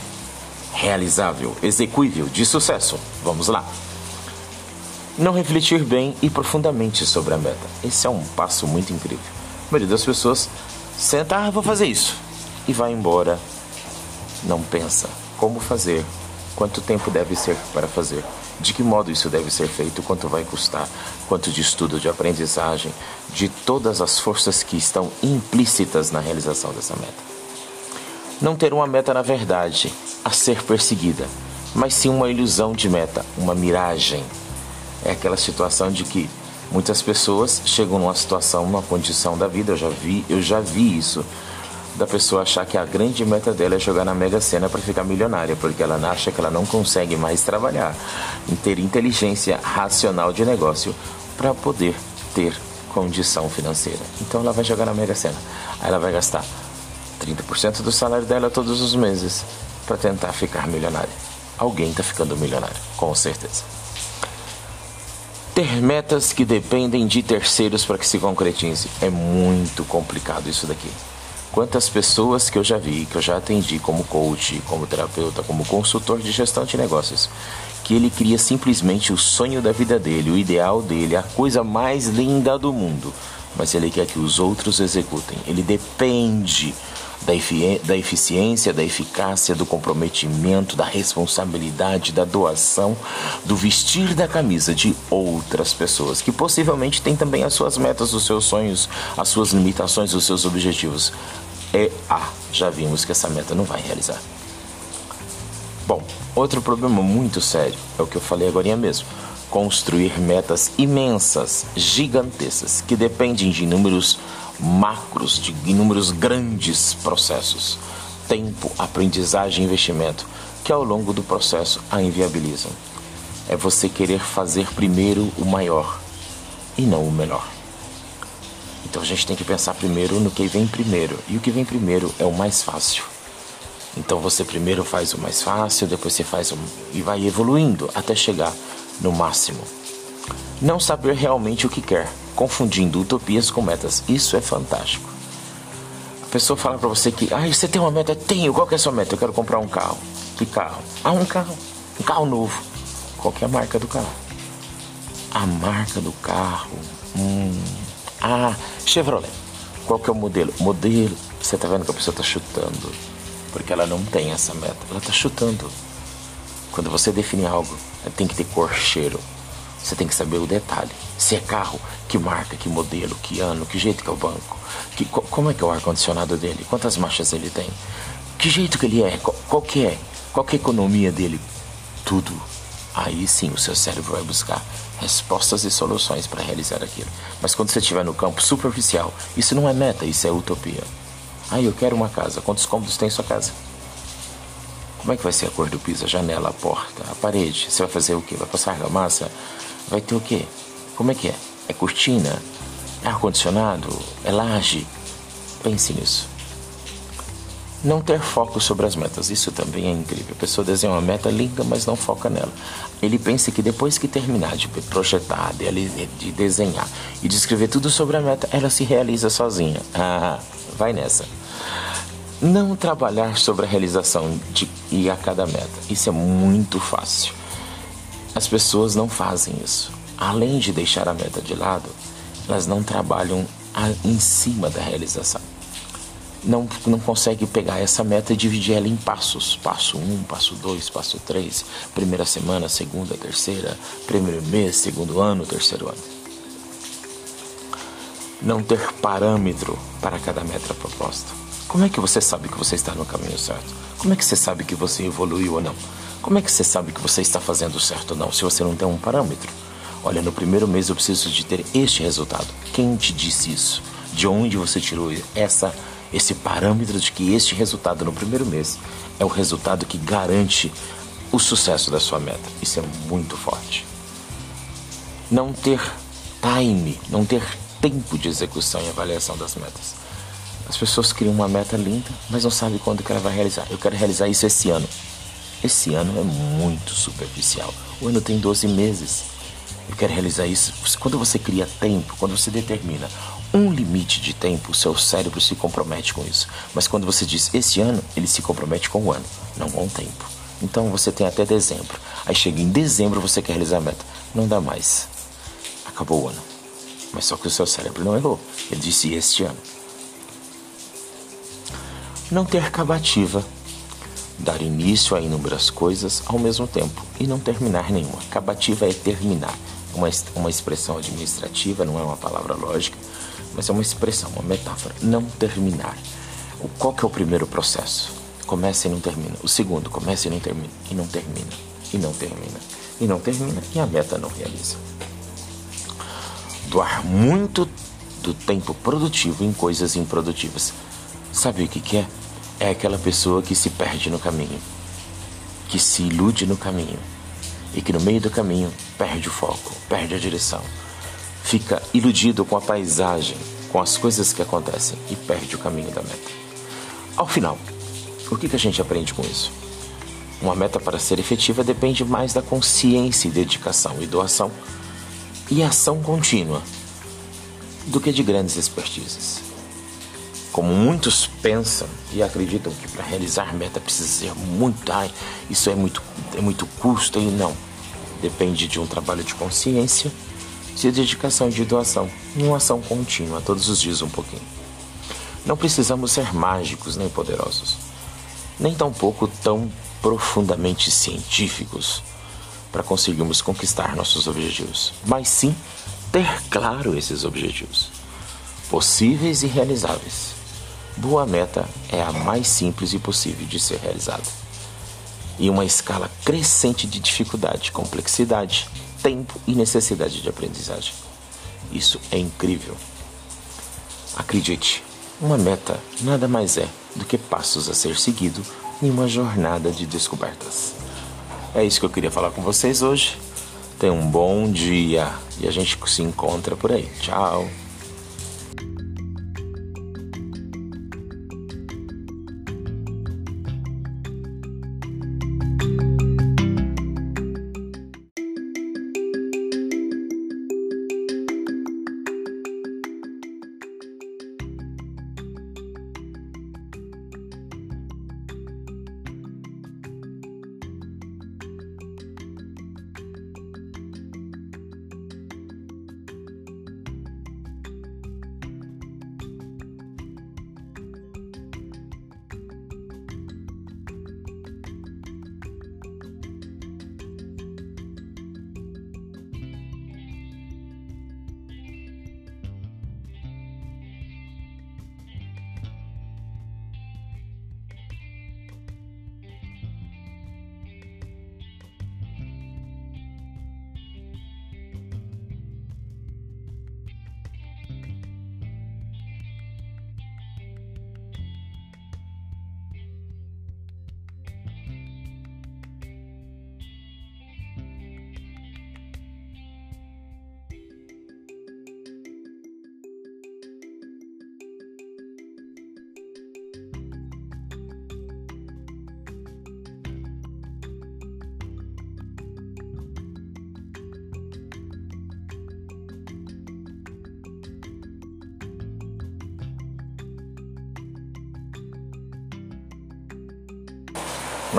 Realizável, execuível, de sucesso. Vamos lá. Não refletir bem e profundamente sobre a meta. Esse é um passo muito incrível. A maioria das pessoas senta, ah, vou fazer isso. E vai embora. Não pensa como fazer, quanto tempo deve ser para fazer de que modo isso deve ser feito, quanto vai custar, quanto de estudo, de aprendizagem, de todas as forças que estão implícitas na realização dessa meta. Não ter uma meta na verdade a ser perseguida, mas sim uma ilusão de meta, uma miragem. É aquela situação de que muitas pessoas chegam numa situação, numa condição da vida, eu já vi, eu já vi isso da pessoa achar que a grande meta dela é jogar na Mega Sena para ficar milionária, porque ela acha que ela não consegue mais trabalhar, em ter inteligência racional de negócio para poder ter condição financeira. Então ela vai jogar na Mega Sena. Aí ela vai gastar 30% do salário dela todos os meses para tentar ficar milionária. Alguém está ficando milionário, com certeza. Ter metas que dependem de terceiros para que se concretize é muito complicado isso daqui. Quantas pessoas que eu já vi, que eu já atendi como coach, como terapeuta, como consultor de gestão de negócios, que ele cria simplesmente o sonho da vida dele, o ideal dele, a coisa mais linda do mundo, mas ele quer que os outros executem. Ele depende da, da eficiência, da eficácia, do comprometimento, da responsabilidade, da doação, do vestir da camisa de outras pessoas, que possivelmente têm também as suas metas, os seus sonhos, as suas limitações, os seus objetivos. É A. Já vimos que essa meta não vai realizar. Bom, outro problema muito sério é o que eu falei agora mesmo construir metas imensas, gigantescas, que dependem de inúmeros macros, de inúmeros grandes processos. Tempo, aprendizagem e investimento, que ao longo do processo a inviabilizam. É você querer fazer primeiro o maior e não o melhor. Então a gente tem que pensar primeiro no que vem primeiro. E o que vem primeiro é o mais fácil. Então você primeiro faz o mais fácil, depois você faz o... e vai evoluindo até chegar no máximo. Não saber realmente o que quer, confundindo utopias com metas. Isso é fantástico. A pessoa fala para você que, ah, você tem uma meta? Tenho. Qual que é a sua meta? Eu quero comprar um carro. Que carro? Ah, um carro. Um carro novo. Qual que é a marca do carro? A marca do carro. Hum. Ah, Chevrolet. Qual que é o modelo? Modelo. Você tá vendo que a pessoa tá chutando. Porque ela não tem essa meta. Ela tá chutando. Quando você define algo, tem que ter cor, cheiro. Você tem que saber o detalhe. Se é carro, que marca, que modelo, que ano, que jeito que é o banco. Que, como é que é o ar-condicionado dele? Quantas marchas ele tem? Que jeito que ele é? Qual, qual que é? Qual que é a economia dele? Tudo. Aí sim o seu cérebro vai buscar respostas e soluções para realizar aquilo. Mas quando você estiver no campo superficial, isso não é meta, isso é utopia. Ah, eu quero uma casa. Quantos cômodos tem sua casa? Como é que vai ser a cor do piso, a janela, a porta, a parede? Você vai fazer o quê? Vai passar argamassa? Vai ter o quê? Como é que é? É cortina? É ar-condicionado? É laje? Pense nisso. Não ter foco sobre as metas, isso também é incrível. A pessoa desenha uma meta linda, mas não foca nela. Ele pensa que depois que terminar de projetar, de desenhar e de escrever tudo sobre a meta, ela se realiza sozinha. Ah, vai nessa. Não trabalhar sobre a realização de ir a cada meta. Isso é muito fácil. As pessoas não fazem isso. Além de deixar a meta de lado, elas não trabalham em cima da realização não, não consegue pegar essa meta e dividir ela em passos. Passo 1, um, passo 2, passo 3, primeira semana, segunda, terceira, primeiro mês, segundo ano, terceiro ano. Não ter parâmetro para cada meta proposta. Como é que você sabe que você está no caminho certo? Como é que você sabe que você evoluiu ou não? Como é que você sabe que você está fazendo certo ou não se você não tem um parâmetro? Olha, no primeiro mês eu preciso de ter este resultado. Quem te disse isso? De onde você tirou essa esse parâmetro de que este resultado no primeiro mês é o resultado que garante o sucesso da sua meta. Isso é muito forte. Não ter time, não ter tempo de execução e avaliação das metas. As pessoas criam uma meta linda, mas não sabem quando que ela vai realizar. Eu quero realizar isso esse ano. Esse ano é muito superficial. O ano tem 12 meses. Eu quero realizar isso. Quando você cria tempo, quando você determina um limite de tempo, o seu cérebro se compromete com isso. Mas quando você diz esse ano, ele se compromete com o ano, não com o tempo. Então você tem até dezembro. Aí chega em dezembro você quer realizar a meta. Não dá mais. Acabou o ano. Mas só que o seu cérebro não errou. Ele disse este ano. Não ter acabativa. Dar início a inúmeras coisas ao mesmo tempo e não terminar nenhuma. Acabativa é terminar. Uma, uma expressão administrativa, não é uma palavra lógica mas é uma expressão, uma metáfora. Não terminar. O, qual que é o primeiro processo? Começa e não termina. O segundo, começa e não termina. E não termina. E não termina. E não termina. E a meta não realiza. Doar muito do tempo produtivo em coisas improdutivas. Sabe o que, que é? É aquela pessoa que se perde no caminho, que se ilude no caminho e que no meio do caminho perde o foco, perde a direção fica iludido com a paisagem, com as coisas que acontecem e perde o caminho da meta. Ao final, o que, a gente aprende com isso? Uma meta para ser efetiva depende mais da consciência e dedicação e doação e ação contínua do que de grandes expertises. Como muitos pensam e acreditam que para realizar meta precisa ser muito, ai, isso é muito, é muito custo e não. Depende de um trabalho de consciência de dedicação e de doação, em uma ação contínua, todos os dias um pouquinho. Não precisamos ser mágicos nem poderosos, nem tampouco tão profundamente científicos para conseguirmos conquistar nossos objetivos, mas sim ter claro esses objetivos, possíveis e realizáveis. Boa meta é a mais simples e possível de ser realizada. E uma escala crescente de dificuldade, complexidade tempo e necessidade de aprendizagem. Isso é incrível. Acredite, uma meta nada mais é do que passos a ser seguido em uma jornada de descobertas. É isso que eu queria falar com vocês hoje. Tenham um bom dia e a gente se encontra por aí. Tchau.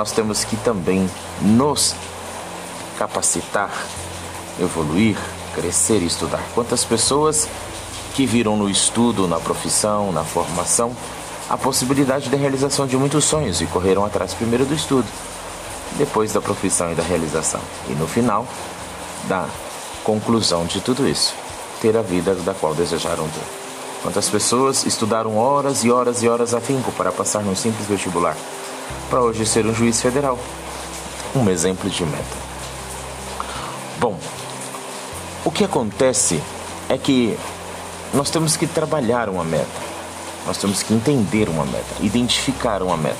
Nós temos que também nos capacitar, evoluir, crescer e estudar. Quantas pessoas que viram no estudo, na profissão, na formação, a possibilidade da realização de muitos sonhos e correram atrás primeiro do estudo, depois da profissão e da realização, e no final, da conclusão de tudo isso, ter a vida da qual desejaram ter. Quantas pessoas estudaram horas e horas e horas a para passar num simples vestibular, para hoje ser um juiz federal. Um exemplo de meta. Bom, o que acontece é que nós temos que trabalhar uma meta. Nós temos que entender uma meta, identificar uma meta.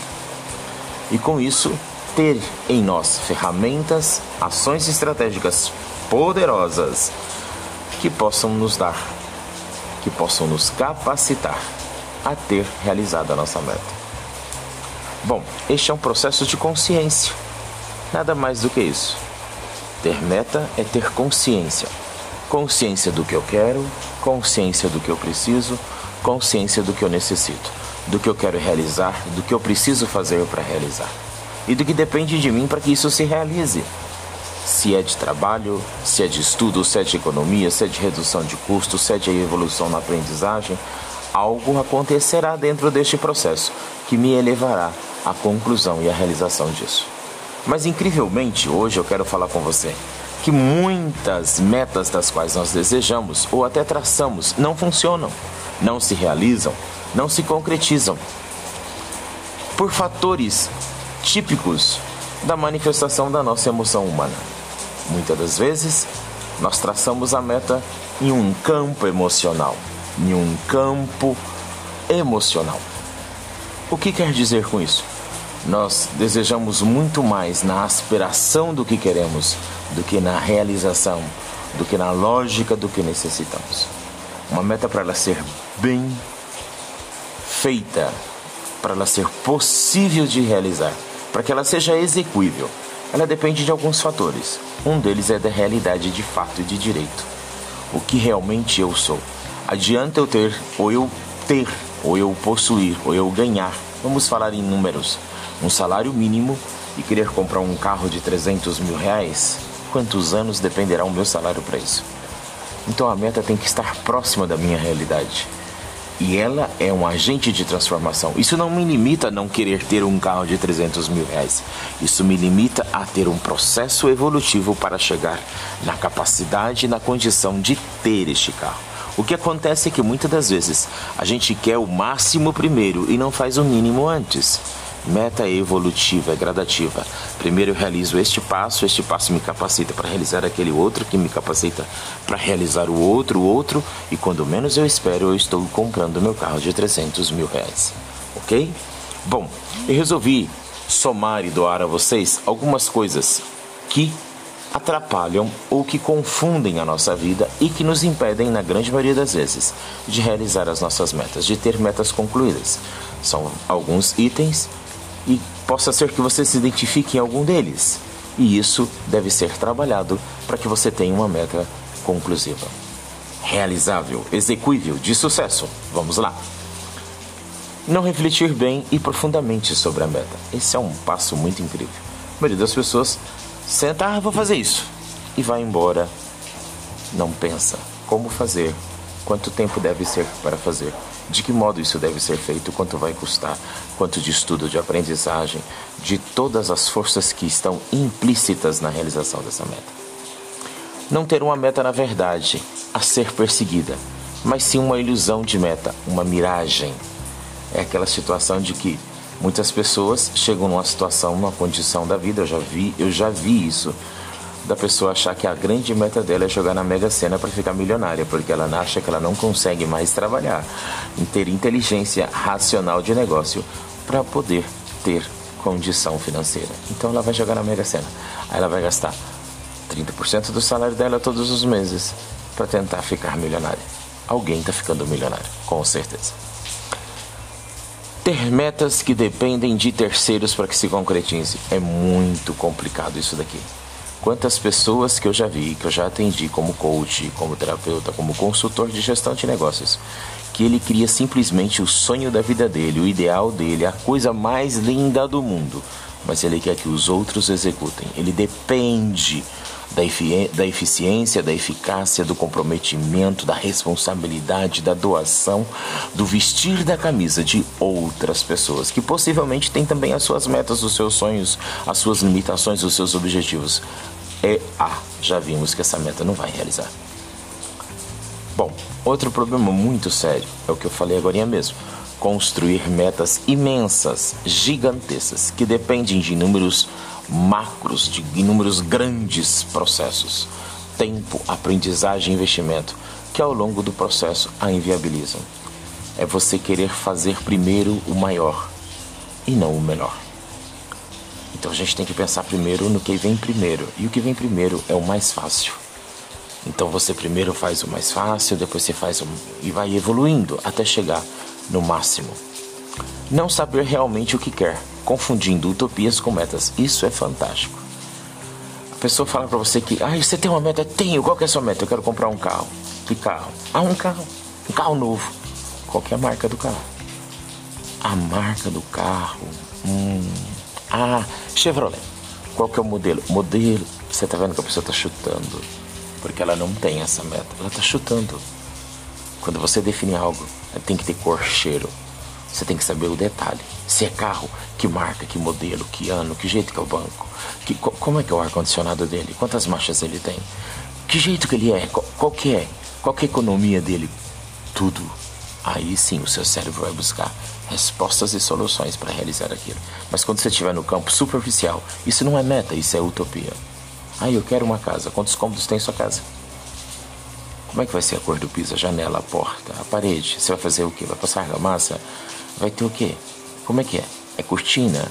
E com isso, ter em nós ferramentas, ações estratégicas poderosas que possam nos dar, que possam nos capacitar a ter realizado a nossa meta. Bom, este é um processo de consciência. Nada mais do que isso. Ter meta é ter consciência. Consciência do que eu quero, consciência do que eu preciso, consciência do que eu necessito, do que eu quero realizar, do que eu preciso fazer para realizar e do que depende de mim para que isso se realize. Se é de trabalho, se é de estudo, se é de economia, se é de redução de custos, se é de evolução na aprendizagem, algo acontecerá dentro deste processo que me elevará à conclusão e à realização disso. Mas incrivelmente, hoje eu quero falar com você que muitas metas das quais nós desejamos ou até traçamos não funcionam não se realizam, não se concretizam. Por fatores típicos da manifestação da nossa emoção humana. Muitas das vezes, nós traçamos a meta em um campo emocional, em um campo emocional. O que quer dizer com isso? Nós desejamos muito mais na aspiração do que queremos do que na realização, do que na lógica do que necessitamos. Uma meta para ela ser bem feita, para ela ser possível de realizar, para que ela seja execuível. Ela depende de alguns fatores. Um deles é da realidade de fato e de direito. O que realmente eu sou. Adianta eu ter, ou eu ter, ou eu possuir, ou eu ganhar. Vamos falar em números. Um salário mínimo e querer comprar um carro de 300 mil reais? Quantos anos dependerá o meu salário para isso? Então a meta tem que estar próxima da minha realidade. E ela é um agente de transformação. Isso não me limita a não querer ter um carro de 300 mil reais. Isso me limita a ter um processo evolutivo para chegar na capacidade e na condição de ter este carro. O que acontece é que muitas das vezes a gente quer o máximo primeiro e não faz o mínimo antes. Meta evolutiva, é gradativa. Primeiro eu realizo este passo, este passo me capacita para realizar aquele outro, que me capacita para realizar o outro, o outro, e quando menos eu espero, eu estou comprando meu carro de 300 mil reais. Ok? Bom, eu resolvi somar e doar a vocês algumas coisas que atrapalham ou que confundem a nossa vida e que nos impedem, na grande maioria das vezes, de realizar as nossas metas, de ter metas concluídas. São alguns itens e possa ser que você se identifique em algum deles. E isso deve ser trabalhado para que você tenha uma meta conclusiva. Realizável, execuível, de sucesso. Vamos lá. Não refletir bem e profundamente sobre a meta. Esse é um passo muito incrível. A maioria das pessoas senta, ah, vou fazer isso. E vai embora. Não pensa como fazer, quanto tempo deve ser para fazer de que modo isso deve ser feito, quanto vai custar, quanto de estudo, de aprendizagem, de todas as forças que estão implícitas na realização dessa meta. Não ter uma meta na verdade, a ser perseguida, mas sim uma ilusão de meta, uma miragem. É aquela situação de que muitas pessoas chegam numa situação, numa condição da vida, eu já vi, eu já vi isso da pessoa achar que a grande meta dela é jogar na Mega Sena para ficar milionária, porque ela acha que ela não consegue mais trabalhar, ter inteligência racional de negócio para poder ter condição financeira. Então ela vai jogar na Mega Sena. Aí ela vai gastar 30% do salário dela todos os meses para tentar ficar milionária. Alguém está ficando milionário, com certeza. Ter metas que dependem de terceiros para que se concretize é muito complicado isso daqui. Quantas pessoas que eu já vi, que eu já atendi como coach, como terapeuta, como consultor de gestão de negócios, que ele cria simplesmente o sonho da vida dele, o ideal dele, a coisa mais linda do mundo. mas ele quer que os outros executem. Ele depende da, efi da eficiência, da eficácia, do comprometimento, da responsabilidade, da doação, do vestir da camisa de outras pessoas, que possivelmente têm também as suas metas, os seus sonhos, as suas limitações, os seus objetivos. É A, já vimos que essa meta não vai realizar. Bom, outro problema muito sério é o que eu falei agora mesmo construir metas imensas, gigantescas, que dependem de inúmeros macros, de inúmeros grandes processos. Tempo, aprendizagem e investimento, que ao longo do processo a inviabilizam. É você querer fazer primeiro o maior e não o melhor. Então a gente tem que pensar primeiro no que vem primeiro. E o que vem primeiro é o mais fácil. Então você primeiro faz o mais fácil, depois você faz o... e vai evoluindo até chegar no máximo. Não saber realmente o que quer, confundindo utopias com metas. Isso é fantástico. A pessoa fala para você que, ah, você tem uma meta? Tenho. Qual que é a sua meta? Eu quero comprar um carro. Que carro? Ah, um carro. Um carro novo. Qual que é a marca do carro? A marca do carro. Hum. Ah, Chevrolet. Qual que é o modelo? Modelo. Você tá vendo que a pessoa tá chutando. Porque ela não tem essa meta. Ela tá chutando. Quando você define algo, tem que ter cor, cheiro. Você tem que saber o detalhe. Se é carro, que marca, que modelo, que ano, que jeito que é o banco, que, como é que é o ar-condicionado dele, quantas marchas ele tem, que jeito que ele é, qual, qual que é, qual que é a economia dele, tudo. Aí sim o seu cérebro vai buscar respostas e soluções para realizar aquilo. Mas quando você estiver no campo superficial, isso não é meta, isso é utopia. Aí eu quero uma casa. Quantos cômodos tem sua casa? Como é que vai ser a cor do piso, a janela, a porta, a parede? Você vai fazer o quê? Vai passar argamassa? Vai ter o quê? Como é que é? É cortina?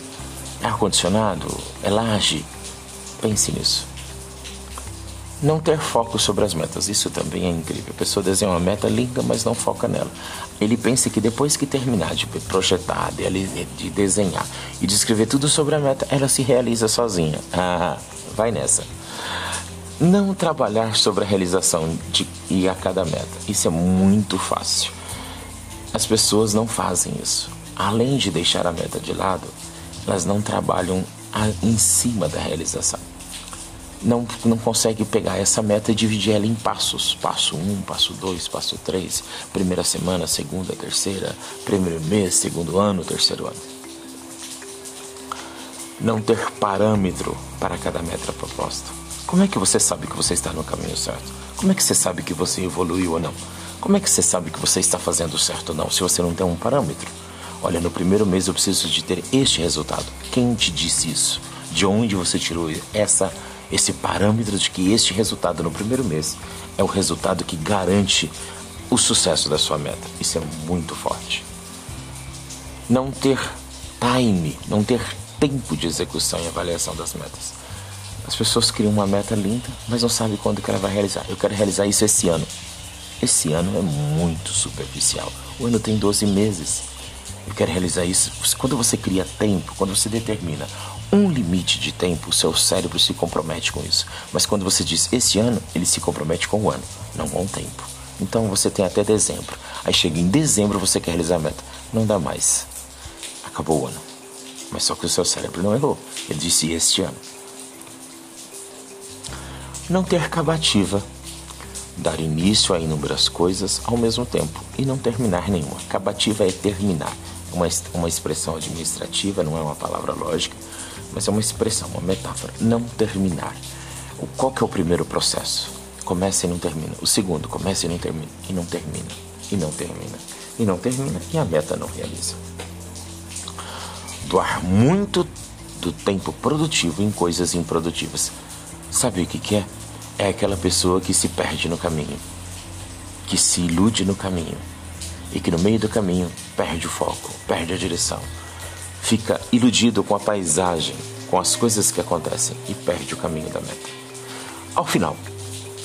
É ar-condicionado? É laje? Pense nisso. Não ter foco sobre as metas, isso também é incrível. A pessoa desenha uma meta linda, mas não foca nela. Ele pensa que depois que terminar de projetar, de, de desenhar e de escrever tudo sobre a meta, ela se realiza sozinha. Ah, vai nessa não trabalhar sobre a realização de e a cada meta. Isso é muito fácil. As pessoas não fazem isso. Além de deixar a meta de lado, elas não trabalham em cima da realização. Não, não consegue pegar essa meta e dividir ela em passos. Passo 1, um, passo 2, passo 3, primeira semana, segunda, terceira, primeiro mês, segundo ano, terceiro ano. Não ter parâmetro para cada meta proposta como é que você sabe que você está no caminho certo? Como é que você sabe que você evoluiu ou não? Como é que você sabe que você está fazendo certo ou não se você não tem um parâmetro? Olha, no primeiro mês eu preciso de ter este resultado. Quem te disse isso? De onde você tirou essa esse parâmetro de que este resultado no primeiro mês é o resultado que garante o sucesso da sua meta? Isso é muito forte. Não ter time, não ter tempo de execução e avaliação das metas. As pessoas criam uma meta linda, mas não sabem quando que ela vai realizar. Eu quero realizar isso esse ano. Esse ano é muito superficial. O ano tem 12 meses. Eu quero realizar isso. Quando você cria tempo, quando você determina um limite de tempo, o seu cérebro se compromete com isso. Mas quando você diz esse ano, ele se compromete com o ano, não com o tempo. Então você tem até dezembro. Aí chega em dezembro você quer realizar a meta. Não dá mais. Acabou o ano. Mas só que o seu cérebro não errou. Ele disse este ano não ter cabativa, dar início a inúmeras coisas ao mesmo tempo e não terminar nenhuma. Cabativa é terminar, uma, uma expressão administrativa, não é uma palavra lógica, mas é uma expressão, uma metáfora. Não terminar. Qual que é o primeiro processo? Começa e não termina. O segundo, começa e não termina. E não termina. E não termina. E não termina. E a meta não realiza. Doar muito do tempo produtivo em coisas improdutivas. Sabe o que, que é? É aquela pessoa que se perde no caminho, que se ilude no caminho e que no meio do caminho perde o foco, perde a direção, fica iludido com a paisagem, com as coisas que acontecem e perde o caminho da meta. Ao final,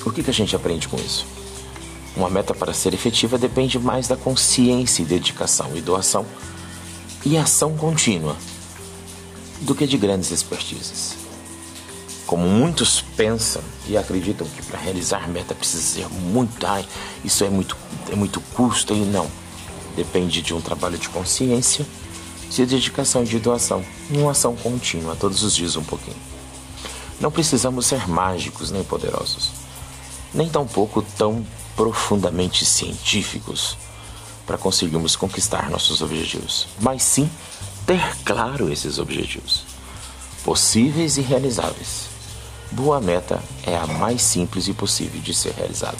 o que, que a gente aprende com isso? Uma meta para ser efetiva depende mais da consciência e dedicação e doação e ação contínua do que de grandes expertises. Como muitos pensam e acreditam que para realizar meta precisa ser muito, ai, isso é muito, é muito custo e não. Depende de um trabalho de consciência de dedicação e de doação, uma ação contínua, todos os dias um pouquinho. Não precisamos ser mágicos nem poderosos, nem tampouco tão profundamente científicos para conseguirmos conquistar nossos objetivos, mas sim ter claro esses objetivos, possíveis e realizáveis. Boa meta é a mais simples e possível de ser realizada.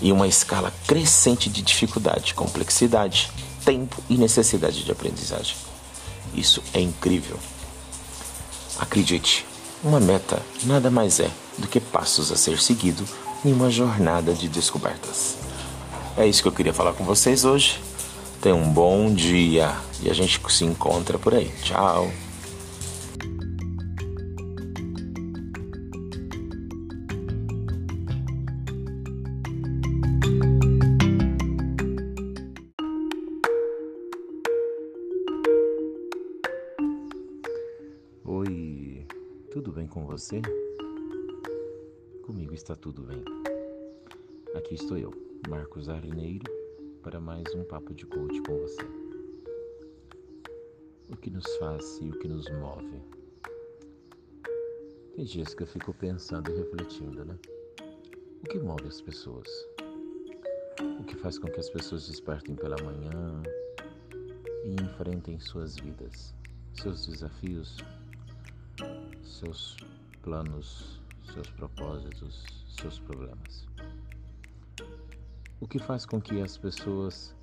E uma escala crescente de dificuldade, complexidade, tempo e necessidade de aprendizagem. Isso é incrível. Acredite, uma meta nada mais é do que passos a ser seguido em uma jornada de descobertas. É isso que eu queria falar com vocês hoje. Tenham um bom dia e a gente se encontra por aí. Tchau! Tudo bem com você? Comigo está tudo bem. Aqui estou eu, Marcos Arlineiro, para mais um papo de coach com você. O que nos faz e o que nos move? Tem dias que eu fico pensando e refletindo, né? O que move as pessoas? O que faz com que as pessoas despertem pela manhã e enfrentem suas vidas, seus desafios, seus planos, seus propósitos, seus problemas? O que faz com que as pessoas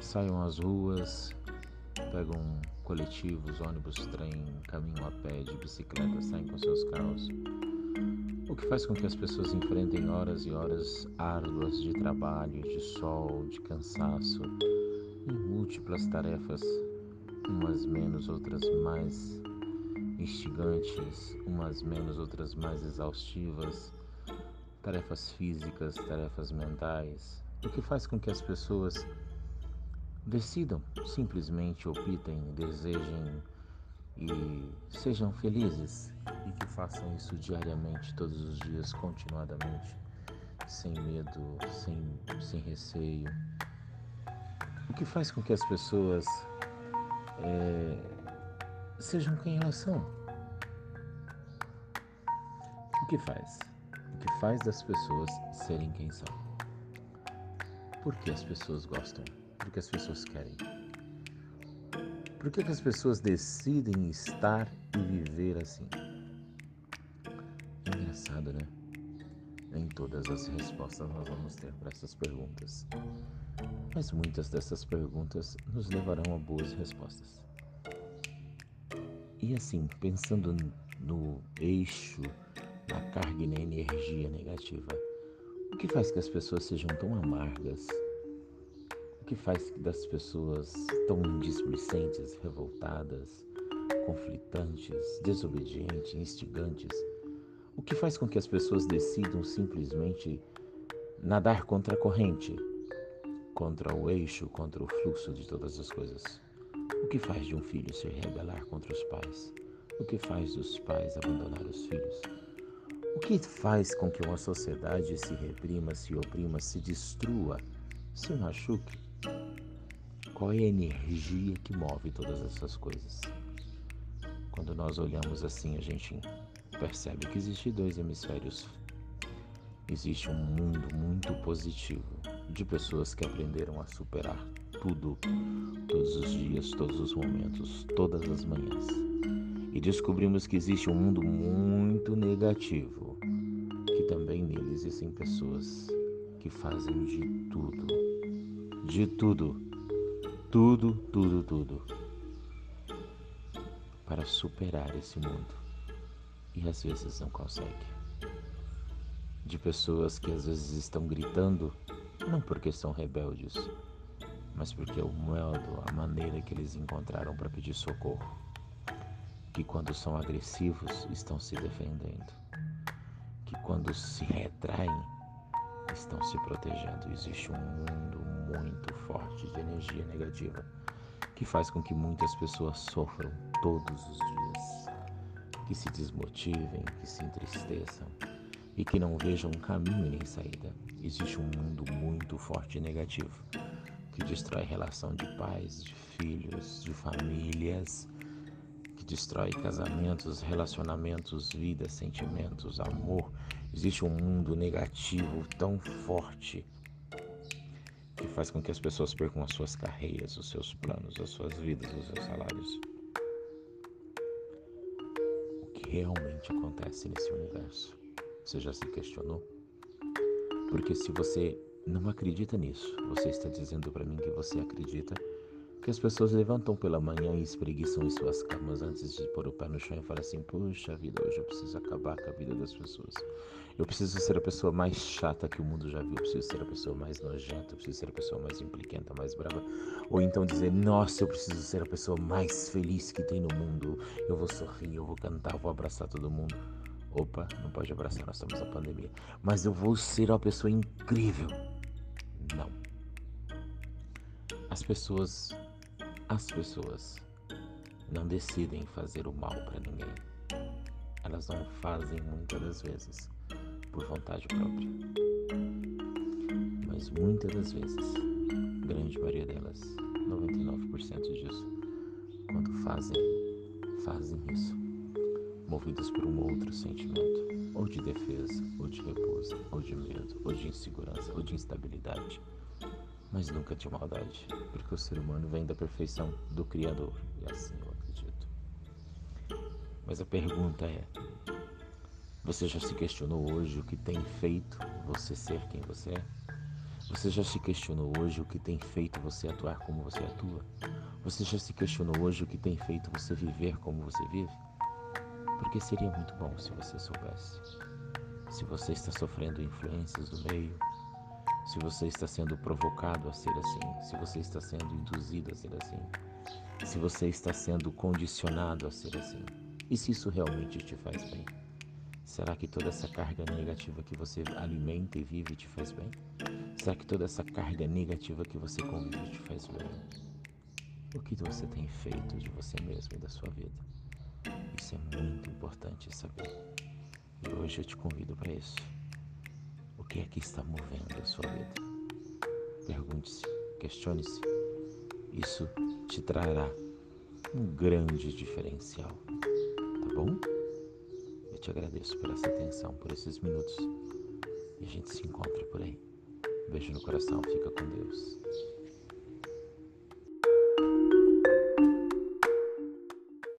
saiam às ruas, pegam coletivos, ônibus, trem, caminham a pé, de bicicleta, saem com seus carros? O que faz com que as pessoas enfrentem horas e horas árduas de trabalho, de sol, de cansaço, em múltiplas tarefas, umas menos, outras mais instigantes, umas menos, outras mais exaustivas, tarefas físicas, tarefas mentais, o que faz com que as pessoas decidam, simplesmente optem, desejem e sejam felizes. E que façam isso diariamente, todos os dias, continuadamente, sem medo, sem, sem receio. O que faz com que as pessoas é, sejam quem elas são? O que faz? que faz das pessoas serem quem são. Por que as pessoas gostam? Por que as pessoas querem? Por que, que as pessoas decidem estar e viver assim? É engraçado, né? Nem todas as respostas nós vamos ter para essas perguntas. Mas muitas dessas perguntas nos levarão a boas respostas. E assim, pensando no eixo na carga e na energia negativa. O que faz que as pessoas sejam tão amargas? O que faz das pessoas tão displicentes, revoltadas, conflitantes, desobedientes, instigantes? O que faz com que as pessoas decidam simplesmente nadar contra a corrente, contra o eixo, contra o fluxo de todas as coisas? O que faz de um filho se rebelar contra os pais? O que faz dos pais abandonar os filhos? O que faz com que uma sociedade se reprima, se oprima, se destrua, se machuque? Qual é a energia que move todas essas coisas? Quando nós olhamos assim, a gente percebe que existem dois hemisférios. Existe um mundo muito positivo de pessoas que aprenderam a superar tudo, todos os dias, todos os momentos, todas as manhãs e descobrimos que existe um mundo muito negativo, que também nele existem pessoas que fazem de tudo, de tudo, tudo, tudo, tudo, para superar esse mundo e às vezes não consegue. De pessoas que às vezes estão gritando, não porque são rebeldes, mas porque o modo, a maneira que eles encontraram para pedir socorro que quando são agressivos estão se defendendo, que quando se retraem estão se protegendo. Existe um mundo muito forte de energia negativa que faz com que muitas pessoas sofram todos os dias, que se desmotivem, que se entristeçam e que não vejam caminho nem saída. Existe um mundo muito forte e negativo que destrói relação de pais, de filhos, de famílias, que destrói casamentos, relacionamentos, vidas, sentimentos, amor. Existe um mundo negativo tão forte que faz com que as pessoas percam as suas carreiras, os seus planos, as suas vidas, os seus salários. O que realmente acontece nesse universo? Você já se questionou? Porque se você não acredita nisso, você está dizendo para mim que você acredita que as pessoas levantam pela manhã e espreguiçam em suas camas antes de pôr o pé no chão e falam assim: Puxa vida, hoje eu preciso acabar com a vida das pessoas. Eu preciso ser a pessoa mais chata que o mundo já viu. Eu preciso ser a pessoa mais nojenta. Eu preciso ser a pessoa mais impliquenta, mais brava. Ou então dizer: Nossa, eu preciso ser a pessoa mais feliz que tem no mundo. Eu vou sorrir, eu vou cantar, eu vou abraçar todo mundo. Opa, não pode abraçar, nós estamos na pandemia. Mas eu vou ser uma pessoa incrível. Não. As pessoas as pessoas não decidem fazer o mal para ninguém. Elas não fazem muitas das vezes por vontade própria. Mas muitas das vezes, grande maioria delas, 99% disso, quando fazem, fazem isso, movidas por um outro sentimento, ou de defesa, ou de repouso, ou de medo, ou de insegurança, ou de instabilidade mas nunca de maldade, porque o ser humano vem da perfeição do Criador, e assim eu acredito. Mas a pergunta é: você já se questionou hoje o que tem feito você ser quem você é? Você já se questionou hoje o que tem feito você atuar como você atua? Você já se questionou hoje o que tem feito você viver como você vive? Porque seria muito bom se você soubesse. Se você está sofrendo influências do meio, se você está sendo provocado a ser assim, se você está sendo induzido a ser assim, se você está sendo condicionado a ser assim, e se isso realmente te faz bem. Será que toda essa carga negativa que você alimenta e vive te faz bem? Será que toda essa carga negativa que você convive te faz bem? O que você tem feito de você mesmo e da sua vida? Isso é muito importante saber. E hoje eu te convido para isso que é que está movendo a sua vida? Pergunte-se, questione-se. Isso te trará um grande diferencial, tá bom? Eu te agradeço por essa atenção, por esses minutos. E a gente se encontra por aí. Beijo no coração, fica com Deus.